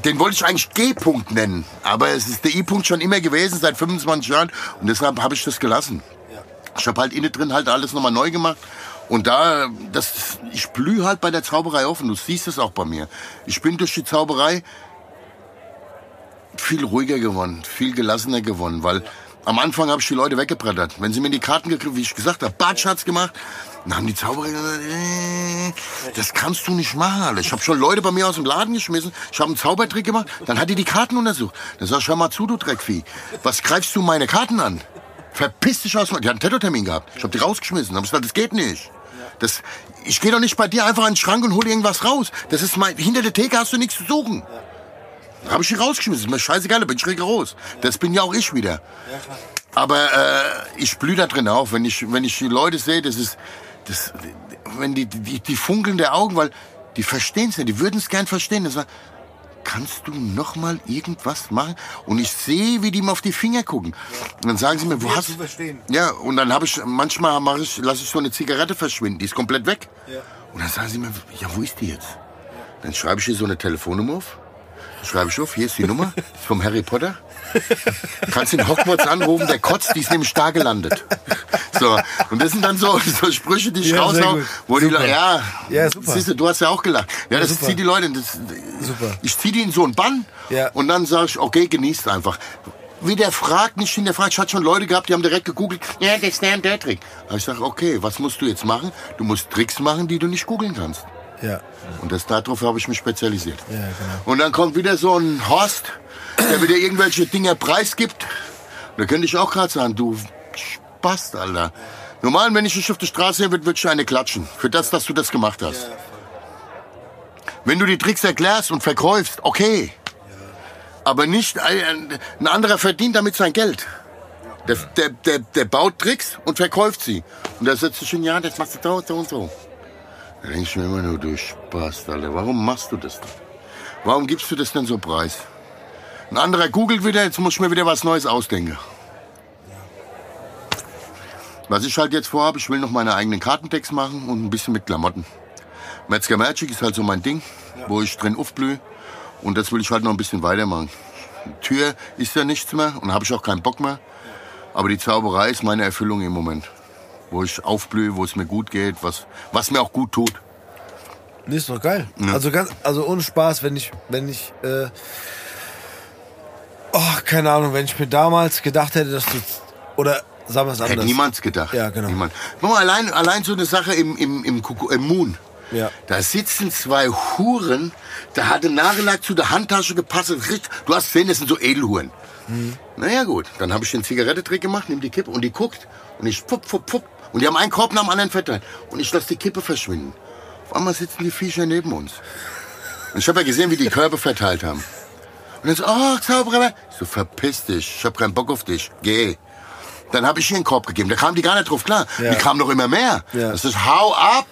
den wollte ich eigentlich G-Punkt nennen, aber es ist der I-Punkt schon immer gewesen, seit 25 Jahren und deshalb habe ich das gelassen. Ich habe halt innen drin halt alles nochmal neu gemacht. Und da, das, ich blühe halt bei der Zauberei und du siehst es auch bei mir. Ich bin durch die Zauberei viel ruhiger geworden, viel gelassener geworden, weil am Anfang habe ich die Leute weggebrettert. Wenn sie mir die Karten gekriegt, wie ich gesagt habe, Batsch hat's gemacht, dann haben die Zauberer gesagt, äh, das kannst du nicht machen, Alter. Ich habe schon Leute bei mir aus dem Laden geschmissen, ich habe einen Zaubertrick gemacht, dann hat die die Karten untersucht. Dann sag ich, hör mal zu, du Dreckvieh, was greifst du meine Karten an? Verpiss dich aus. Die hat einen Tattoo-Termin gehabt. Ich habe die rausgeschmissen. Hab ich gesagt, das geht nicht. Das, ich gehe doch nicht bei dir einfach in den Schrank und hole irgendwas raus. Das ist mein, hinter der Theke hast du nichts zu suchen. Habe ich die rausgeschmissen. Ist mir scheißegal, da bin ich raus. Das bin ja auch ich wieder. Aber äh, ich blühe da drin auf, wenn ich, wenn ich die Leute sehe, das ist, das, wenn die, die, die funkeln der Augen, weil die verstehen es ja, die würden es gern verstehen. Das war, kannst du noch mal irgendwas machen? Und ich sehe, wie die mir auf die Finger gucken. Und dann sagen sie mir, wo hast verstehen. Ja, und dann habe ich, manchmal mache ich, lasse ich so eine Zigarette verschwinden, die ist komplett weg. Ja. Und dann sagen sie mir, ja, wo ist die jetzt? Dann schreibe ich hier so eine Telefonnummer auf. Schreibe ich auf, hier ist die Nummer, ist vom Harry Potter. Kannst in Hogwarts anrufen, der kotzt, die ist nämlich da gelandet. So, und das sind dann so, so Sprüche, die ich Ja, raushau, wo die Super. Leute, ja, Ja, super. siehst du, du hast ja auch gelacht. Ja, das super. zieht die Leute, das, Super. ich ziehe die in so einen Bann Ja. und dann sage ich, okay, genießt einfach. Wie der fragt, nicht hinterfragt. Ich hatte schon Leute gehabt, die haben direkt gegoogelt, ja, das ist der und der Trick. Aber ich sage, okay, was musst du jetzt machen? Du musst Tricks machen, die du nicht googeln kannst. Ja. Und das, darauf habe ich mich spezialisiert. Ja, genau. Und dann kommt wieder so ein Horst, der wieder irgendwelche Dinge preisgibt. Da könnte ich auch gerade sagen, du Spast, Alter. Normal, wenn ich dich auf der Straße sehen würde, würde ich eine klatschen. Für das, dass du das gemacht hast. Wenn du die Tricks erklärst und verkaufst, okay. Aber nicht ein, ein anderer verdient damit sein Geld. Der, der, der, der baut Tricks und verkauft sie. Und der setzt sich hin, ja, das machst du so, und so. Da denke ich mir immer nur, du Spaß, Alter. Warum machst du das denn? Warum gibst du das denn so preis? Ein anderer googelt wieder, jetzt muss ich mir wieder was Neues ausdenken. Was ich halt jetzt vorhabe, ich will noch meine eigenen Kartentext machen und ein bisschen mit Klamotten. Metzger Magic ist halt so mein Ding, wo ich drin aufblühe. Und das will ich halt noch ein bisschen weitermachen. Tür ist ja nichts mehr und habe ich auch keinen Bock mehr. Aber die Zauberei ist meine Erfüllung im Moment. Wo ich aufblühe, wo es mir gut geht, was, was mir auch gut tut. Nee, ist doch geil. Also ganz, also ohne Spaß, wenn ich, wenn ich, äh, oh, keine Ahnung, wenn ich mir damals gedacht hätte, dass du, oder sagen wir es Hätte anders. niemand gedacht. Ja, genau. Niemand. Guck mal, allein, allein so eine Sache im, im, im, Kuckuck- im Moon. Ja. Da sitzen zwei Huren, da hatte Nagellack zu der Handtasche gepasst. Du hast gesehen, das sind so Edelhuren. Mhm. Naja gut, dann habe ich den Zigarettentrick gemacht, nimm die Kippe und die guckt und ich fupp, fupp, fupp. Und die haben einen Korb nach dem anderen verteilt. Und ich lasse die Kippe verschwinden. Auf einmal sitzen die Viecher neben uns. Und ich habe ja gesehen, wie die Körbe verteilt haben. Und dann so, oh, Zauberer. Ich so, verpiss dich, ich habe keinen Bock auf dich, geh. Dann habe ich ihr einen Korb gegeben. Da kamen die gar nicht drauf klar. Ja. Die kamen doch immer mehr. Ja. Das ist, hau ab.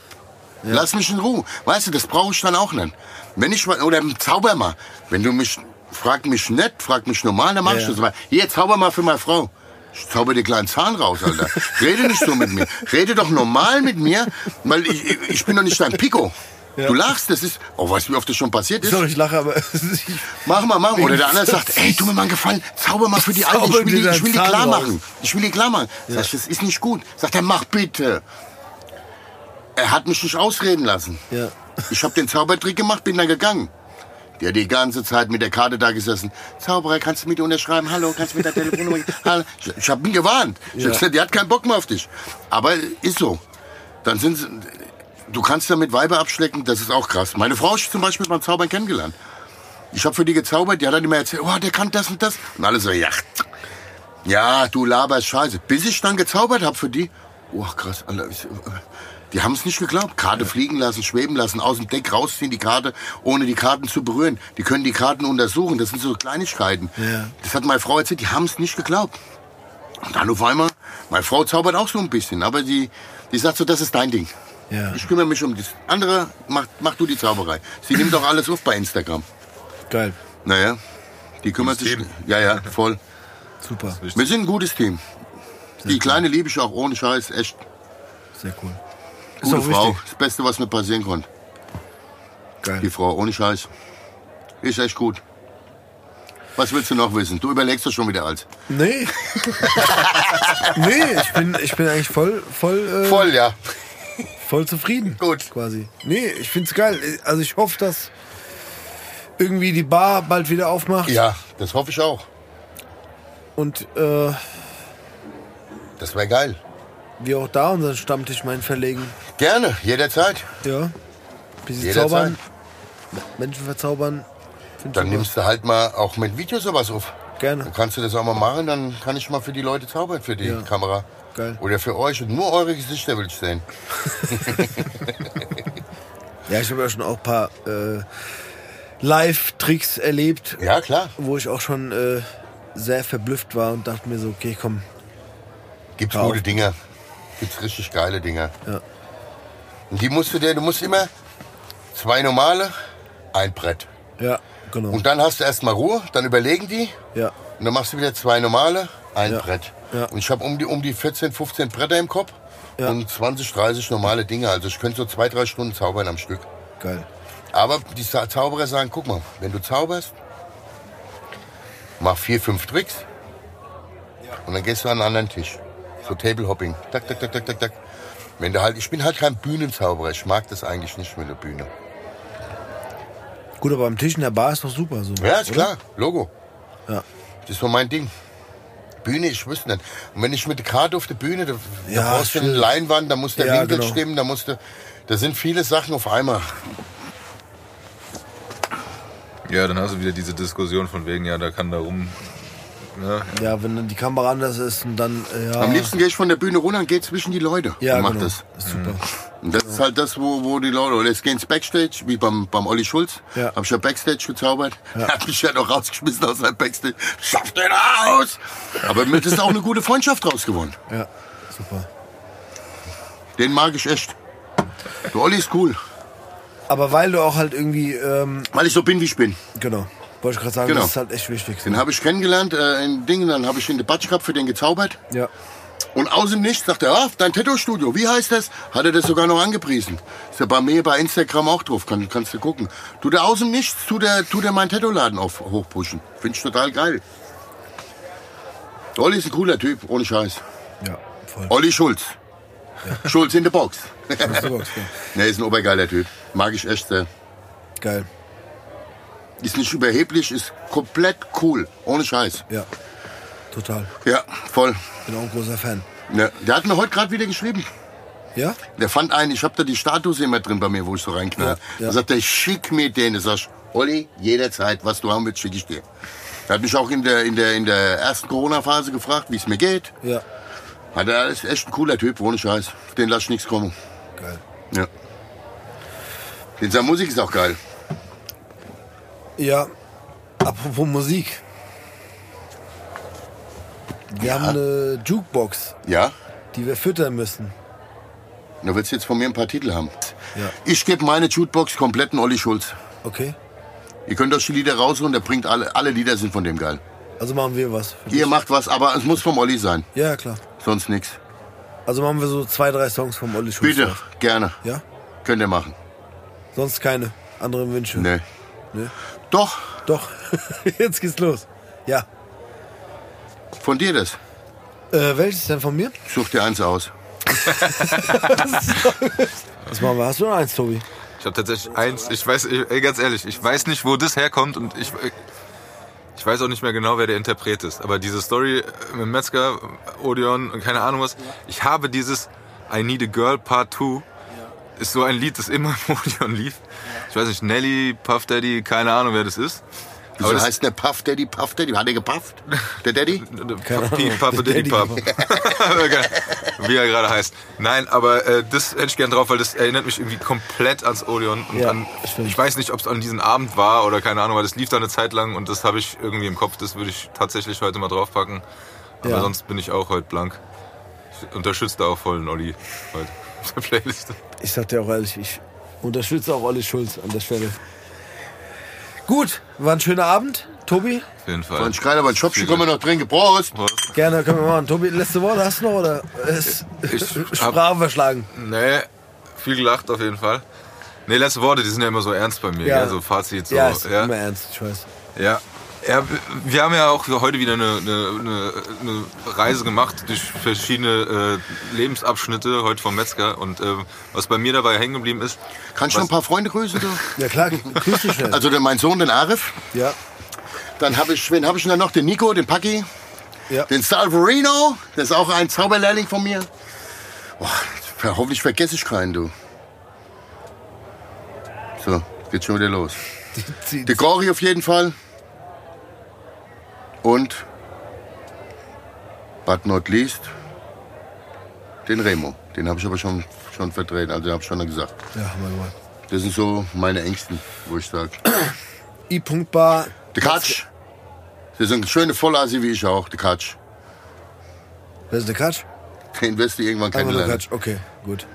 Lass mich in Ruhe. Weißt du, das brauche ich dann auch nicht. Wenn ich, mal- oder zauber mal. Wenn du mich, frag mich nett, frag mich normal, dann mach ich Ja. das mal. Hier, zauber mal für meine Frau. Ich zauber dir kleinen Zahn raus, Alter. Rede nicht so mit mir. Rede doch normal mit mir, weil ich, ich, ich bin doch nicht dein Pico. Du lachst, das ist, oh, weißt du, wie oft das schon passiert ist? Sorry, ich lache, aber Mach mal, mach mal. Oder der andere sagt, ey, tu mir mal einen Gefallen, zauber mal für die Alte, ich will die, ich will die klar machen. Ich will die klar machen. Sag ich, das ist nicht gut. Sagt er, mach bitte. Er hat mich nicht ausreden lassen. Ja. Ich habe den Zaubertrick gemacht, bin dann gegangen. Der hat die ganze Zeit mit der Karte da gesessen. Zauberer, kannst du mit unterschreiben? Hallo, kannst du mit der Telefonnummer? Hallo. Ich, ich habe ihn gewarnt. Ich hab gesagt, der hat keinen Bock mehr auf dich. Aber ist so. Dann sind sie, du kannst damit Weiber abschlecken, das ist auch krass. Meine Frau ist zum Beispiel beim Zaubern kennengelernt. Ich habe für die gezaubert, die hat dann immer erzählt, oh, der kann das und das. Und alle so, ja, ja, du laberst Scheiße. Bis ich dann gezaubert habe für die, oh krass, Alter, die haben es nicht geglaubt. Karte fliegen lassen, schweben lassen, aus dem Deck rausziehen, die Karte, ohne die Karten zu berühren. Die können die Karten untersuchen, das sind so Kleinigkeiten. Ja. Das hat meine Frau erzählt, die haben es nicht geglaubt. Und dann auf einmal, meine Frau zaubert auch so ein bisschen, aber die, die sagt so, das ist dein Ding. Ja. Ich kümmere mich um das andere, mach, mach du die Zauberei. Sie nimmt doch alles auf bei Instagram. Geil. Naja, die kümmert sich. Team. Ja, ja, voll. Super. Wir sind ein gutes Team. Die Kleine liebe ich auch ohne Scheiß, echt. Sehr cool. Ist Gute auch Frau. wichtig. Das Beste, was mir passieren konnte. Die Geil. Frau, ohne Scheiß. Ist echt gut. Was willst du noch wissen? Du überlegst doch schon wieder alles. Nee. nee, ich bin, ich bin eigentlich voll, voll, äh, voll. Voll, zufrieden. Gut. Quasi. Nee, ich find's geil. Also ich hoffe, dass irgendwie die Bar bald wieder aufmacht. Ja, das hoffe ich auch. Und äh, Das wäre geil. wir auch da unseren Stammtisch meinen verlegen. Gerne, jederzeit. Ja. Bisschen Jederzeit. zaubern. Menschen verzaubern. Find Dann nimmst du halt mal auch mit Video sowas auf. Gerne. Dann kannst du das auch mal machen, dann kann ich mal für die Leute zaubern, für die Ja. Kamera. Geil. Oder für euch und nur eure Gesichter will ich sehen. Ja, ich habe ja schon auch ein paar äh, Live-Tricks erlebt, Ja, klar. wo ich auch schon äh, sehr verblüfft war und dachte mir so, okay, komm. Gibt's gute auf. Dinger. Gibt's richtig geile Dinger. Ja. Und die musst du dir, du musst immer zwei normale, ein Brett. Ja, genau. Und dann hast du erstmal Ruhe, dann überlegen die ja, und dann machst du wieder zwei normale, ein Ja. Brett. Ja. Und ich habe um die, um die 14, 15 Bretter im Kopf Ja. und 20, 30 normale Dinge. Also ich könnte so zwei, drei Stunden zaubern am Stück. geil. Aber die Za- Zauberer sagen, guck mal, wenn du zauberst, mach vier, fünf Tricks und dann gehst du an einen anderen Tisch. So Table-Hopping. Tak, tak, tak, tak, tak, tak. Wenn du halt, ich bin halt kein Bühnenzauberer. Ich mag das eigentlich nicht mit der Bühne. Gut, aber am Tisch in der Bar ist doch super so. Ja, ist oder? klar. Logo. Ja. Das ist so mein Ding. Bühne, ich wüsste nicht. Und wenn ich mit der Karte auf der Bühne, da, Ja, da brauchst du eine. Leinwand, da muss der Ja, Winkel genau. stimmen, da musst du, da sind viele Sachen auf einmal. Ja, dann hast du wieder diese Diskussion von wegen, ja, da kann da rum. Ne? Ja, wenn dann die Kamera anders ist und dann, ja. Am liebsten gehe ich von der Bühne runter und gehe zwischen die Leute ja, und mach genau. das. ist super. Und das ist halt das, wo, wo die Leute, oder jetzt gehen ins Backstage, wie beim, beim Olli Schulz. Ja. Hab ich ja Backstage gezaubert. Er hat mich ja noch rausgeschmissen aus seinem Backstage. Schaff den raus! Aber mit ist auch eine gute Freundschaft draus gewonnen. Ja, super. Den mag ich echt. Der Olli ist cool. Aber weil du auch halt irgendwie, ähm, Weil ich so bin, wie ich bin. genau, wollte ich gerade sagen, Genau. das ist halt echt wichtig. Den habe ich kennengelernt äh, in Dingen, dann habe ich in der Batsch gehabt, für den gezaubert. Ja, Und aus dem Nichts sagt er, ah, dein Tattoo-Studio, wie heißt das? Hat er das sogar noch angepriesen. Ist ja bei mir bei Instagram auch drauf, kann, kannst du gucken. Tut er aus dem Nichts, tut er, tut er meinen Tattoo-Laden hochpushen. Finde ich total geil. Olli ist ein cooler Typ, ohne Scheiß. ja, voll. Olli Schulz. Schulz in der Box. Super, ja. ne, ist ein obergeiler Typ. Mag ich echt sehr. Geil. Ist nicht überheblich, ist komplett cool. Ohne Scheiß. Ja, total. Ja, voll. Bin auch ein großer Fan. Ne, der hat mir heute gerade wieder geschrieben. Ja? Der fand einen, ich hab da die Status immer drin bei mir, wo ich so reinknall. Ja, ja. Da sagt er, schick mir den. Da sag ich, Olli, jederzeit, was du haben willst, schick ich dir. Er hat mich auch in der, in der, in der ersten Corona-Phase gefragt, wie es mir geht. Ja. Hat er ist echt ein cooler Typ, ohne Scheiß. Den lass ich nichts kommen. Geil. Ja. Den seine Musik ist auch geil. Ja, apropos Musik. Wir haben eine Jukebox, Ja? die wir füttern müssen. Du willst jetzt von mir ein paar Titel haben. Ja. Ich gebe meine Jukebox kompletten Olli Schulz. Okay? Ihr könnt euch die Lieder rausholen, der bringt alle, alle Lieder sind von dem geil. Also machen wir was. Ihr macht was, aber es muss vom Olli sein. Ja, klar. Sonst nichts. Also machen wir so zwei, drei Songs vom Olli Schulz. Bitte, gerne. Ja? Könnt ihr machen. Sonst keine anderen Wünsche. Nee. Nee. Doch, Doch. Jetzt geht's los. Ja. von dir das. Äh, welches denn von mir? Such dir eins aus. Was machen wir? Hast du noch eins, Tobi? Ich habe tatsächlich eins, ich weiß, ich, ey, ganz ehrlich, ich weiß nicht, wo das herkommt und ich, ich weiß auch nicht mehr genau, wer der Interpret ist. Aber diese Story mit Metzger, Odeon und keine Ahnung was, ich habe dieses I Need a Girl Part 2 ist so ein Lied, das immer im Odeon lief. Ich weiß nicht, Nelly, Puff Daddy, keine Ahnung, wer das ist. Wieso Aber das- heißt der Puff Daddy, Puff Daddy? Hat er gepufft? Der Daddy? Der Daddy, Pap. Wie er gerade heißt. Nein, aber äh, das hätte ich gern drauf, weil das erinnert mich irgendwie komplett ans Odeon. Und Ja, an, ich weiß nicht, ob es an diesem Abend war oder keine Ahnung, weil das lief da eine Zeit lang und das habe ich irgendwie im Kopf. Das würde ich tatsächlich heute mal draufpacken. Aber Ja. sonst bin ich auch heute blank. Ich unterstütze da auch voll den Olli heute auf der Playlist. Ich sag dir auch ehrlich, ich unterstütze auch Olli Schulz an der Stelle. Gut, war ein schöner Abend. Tobi, Auf jeden Fall. Ein Schreiner, aber ein Schopschi können wir noch trinken. Prost! Prost. gerne können wir machen. Tobi, letzte Worte hast du noch oder ist Ich Sprache verschlagen? Nee, viel gelacht auf jeden Fall. Nee, letzte Worte, die sind ja immer so ernst bei mir. Ja. Ja. So Fazit, so. ja, ist ja. immer ernst, ich weiß. Ja. Ja, wir haben ja auch heute wieder eine, eine, eine, eine Reise gemacht durch verschiedene äh, Lebensabschnitte, heute vom Metzger. Und äh, was bei mir dabei hängen geblieben ist, Kannst du noch ein paar Freunde grüßen? Du? Ja klar, grüß dich schnell. Also mein Sohn, den Arif. ja, Dann habe ich, wen habe ich denn da noch? Den Nico, den Paki, ja. den Salverino. Der ist auch ein Zauberlehrling von mir. Boah, hoffentlich vergesse ich keinen, du. So, geht schon wieder los. Die- Der Gori auf jeden Fall. Und, but not least, den Remo. Den habe ich aber schon, schon vertreten, also den habe ich schon gesagt. Ja, wir gemacht. Das sind so meine Ängsten, wo ich sage. I-Punkt-Bar. Der Katsch. Das ist ein schöner Vollasi wie ich auch, der Katsch. Wer ist der Katsch? Den wirst du irgendwann kennenlernen. Katsch, okay, gut.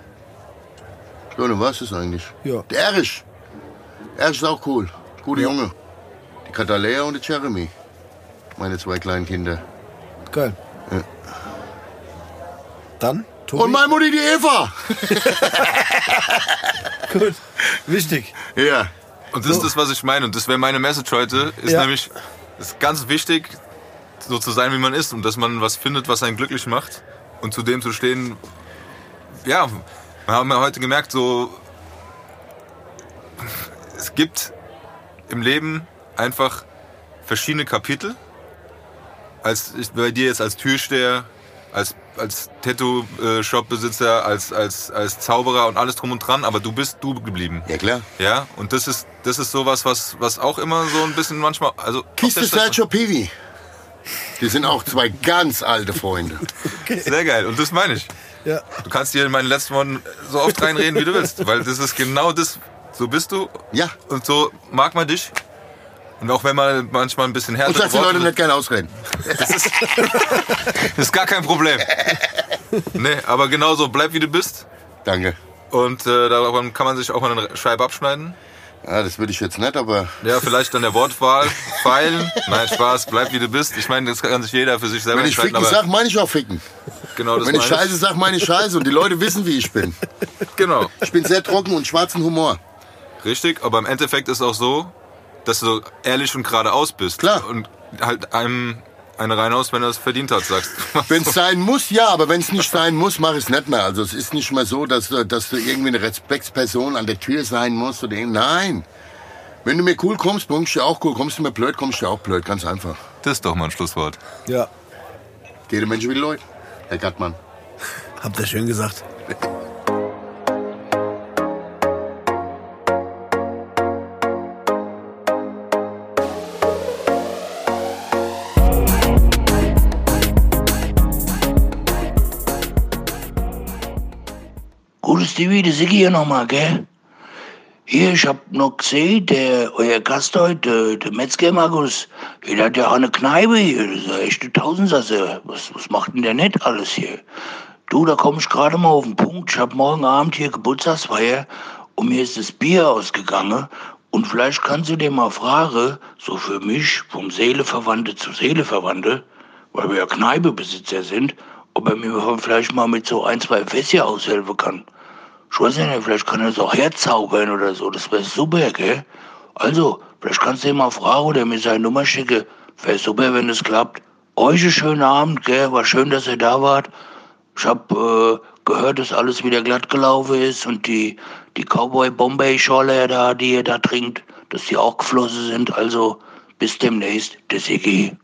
Ja, und was ist eigentlich? Ja. Der Erich. Erich ist auch cool. Guter Junge. Die Katalea und der Jeremy. Meine zwei kleinen Kinder. Geil. Ja. Dann, Tobi. Und meine Mutti, die Eva. Gut. Wichtig. Ja. und das ist das, was ich meine. Und das wäre meine Message heute, ist Ja. nämlich, es ist ganz wichtig, so zu sein, wie man ist und dass man was findet, was einen glücklich macht und zu dem zu stehen. Ja, wir haben ja heute gemerkt, so, es gibt im Leben einfach verschiedene Kapitel. Als ich, bei dir jetzt als Türsteher, als, als Tattoo-Shop-Besitzer, als, als, als Zauberer und alles drum und dran, aber du bist du geblieben. Ja, klar. Ja, und das ist, das ist sowas, was, was auch immer so ein bisschen manchmal, also. Kiste Sergio Pivi. Die sind auch zwei ganz alte Freunde. Sehr geil, und das meine ich. Ja. Du kannst dir in meinen letzten Worten so oft reinreden, wie du willst, weil das ist genau das, so bist du Ja. und so mag man dich. Und auch wenn man manchmal ein bisschen härter Und lass die Leute nicht gerne ausreden. Das ist, das ist gar kein Problem. Nee, aber genauso, bleib wie du bist. Danke. Und äh, daran kann man sich auch mal eine Scheibe abschneiden. Ja, das würde ich jetzt nicht, aber Ja, vielleicht an der Wortwahl feilen. Nein, Spaß, bleib wie du bist. Ich meine, das kann sich jeder für sich selber wenn ich entscheiden. ficken sag, meine ich auch ficken. genau das Wenn ich Scheiße sag, meine ich Scheiße. Und die Leute wissen, wie ich bin. Genau, Ich bin sehr trocken und schwarzen Humor. richtig. Aber im Endeffekt ist auch so, dass du ehrlich und geradeaus bist. Klar. Und halt einem eine reinhaust, wenn er es verdient hat, sagst du. Wenn es sein muss, ja, aber wenn es nicht sein muss, mache ich es nicht mehr. Also es ist nicht mehr so, dass, du- dass du irgendwie eine Respektsperson an der Tür sein musst oder Nein. Wenn du mir cool kommst, kommst du auch cool. Kommst du mir blöd, kommst du auch blöd. Ganz einfach. Das ist doch mal ein Schlusswort. Ja. Jede Mensch wie die Leute. Herr Gattmann. Habt ihr schön gesagt. TV, der Siggi hier nochmal, gell? Hier, ich hab noch gesehen, der, euer Gast heute, der Metzger Markus, der hat ja auch eine Kneipe hier, das ist eine Tausendsasse. Was, was macht denn der nicht alles hier? Du, da komm ich gerade mal auf den Punkt. Ich hab morgen Abend hier Geburtstagsfeier und mir ist das Bier ausgegangen. Und vielleicht kannst du dir mal fragen, so für mich, vom Seeleverwandte zu Seeleverwandte, weil wir ja Kneipebesitzer sind, ob er mir vielleicht mal mit so ein, zwei Fässchen aushelfen kann. Ich weiß nicht, vielleicht kann er es auch herzaubern oder so. Das wäre super, gell? Also, vielleicht kannst du ihn mal fragen oder mir seine Nummer schicken. Wäre super, wenn es klappt. Euch einen schönen Abend, gell? War schön, dass ihr da wart. Ich hab äh, gehört, dass alles wieder glatt gelaufen ist und die, die Cowboy-Bombay-Schorle da, die ihr da trinkt, dass die auch geflossen sind. Also, bis demnächst, der Sigi.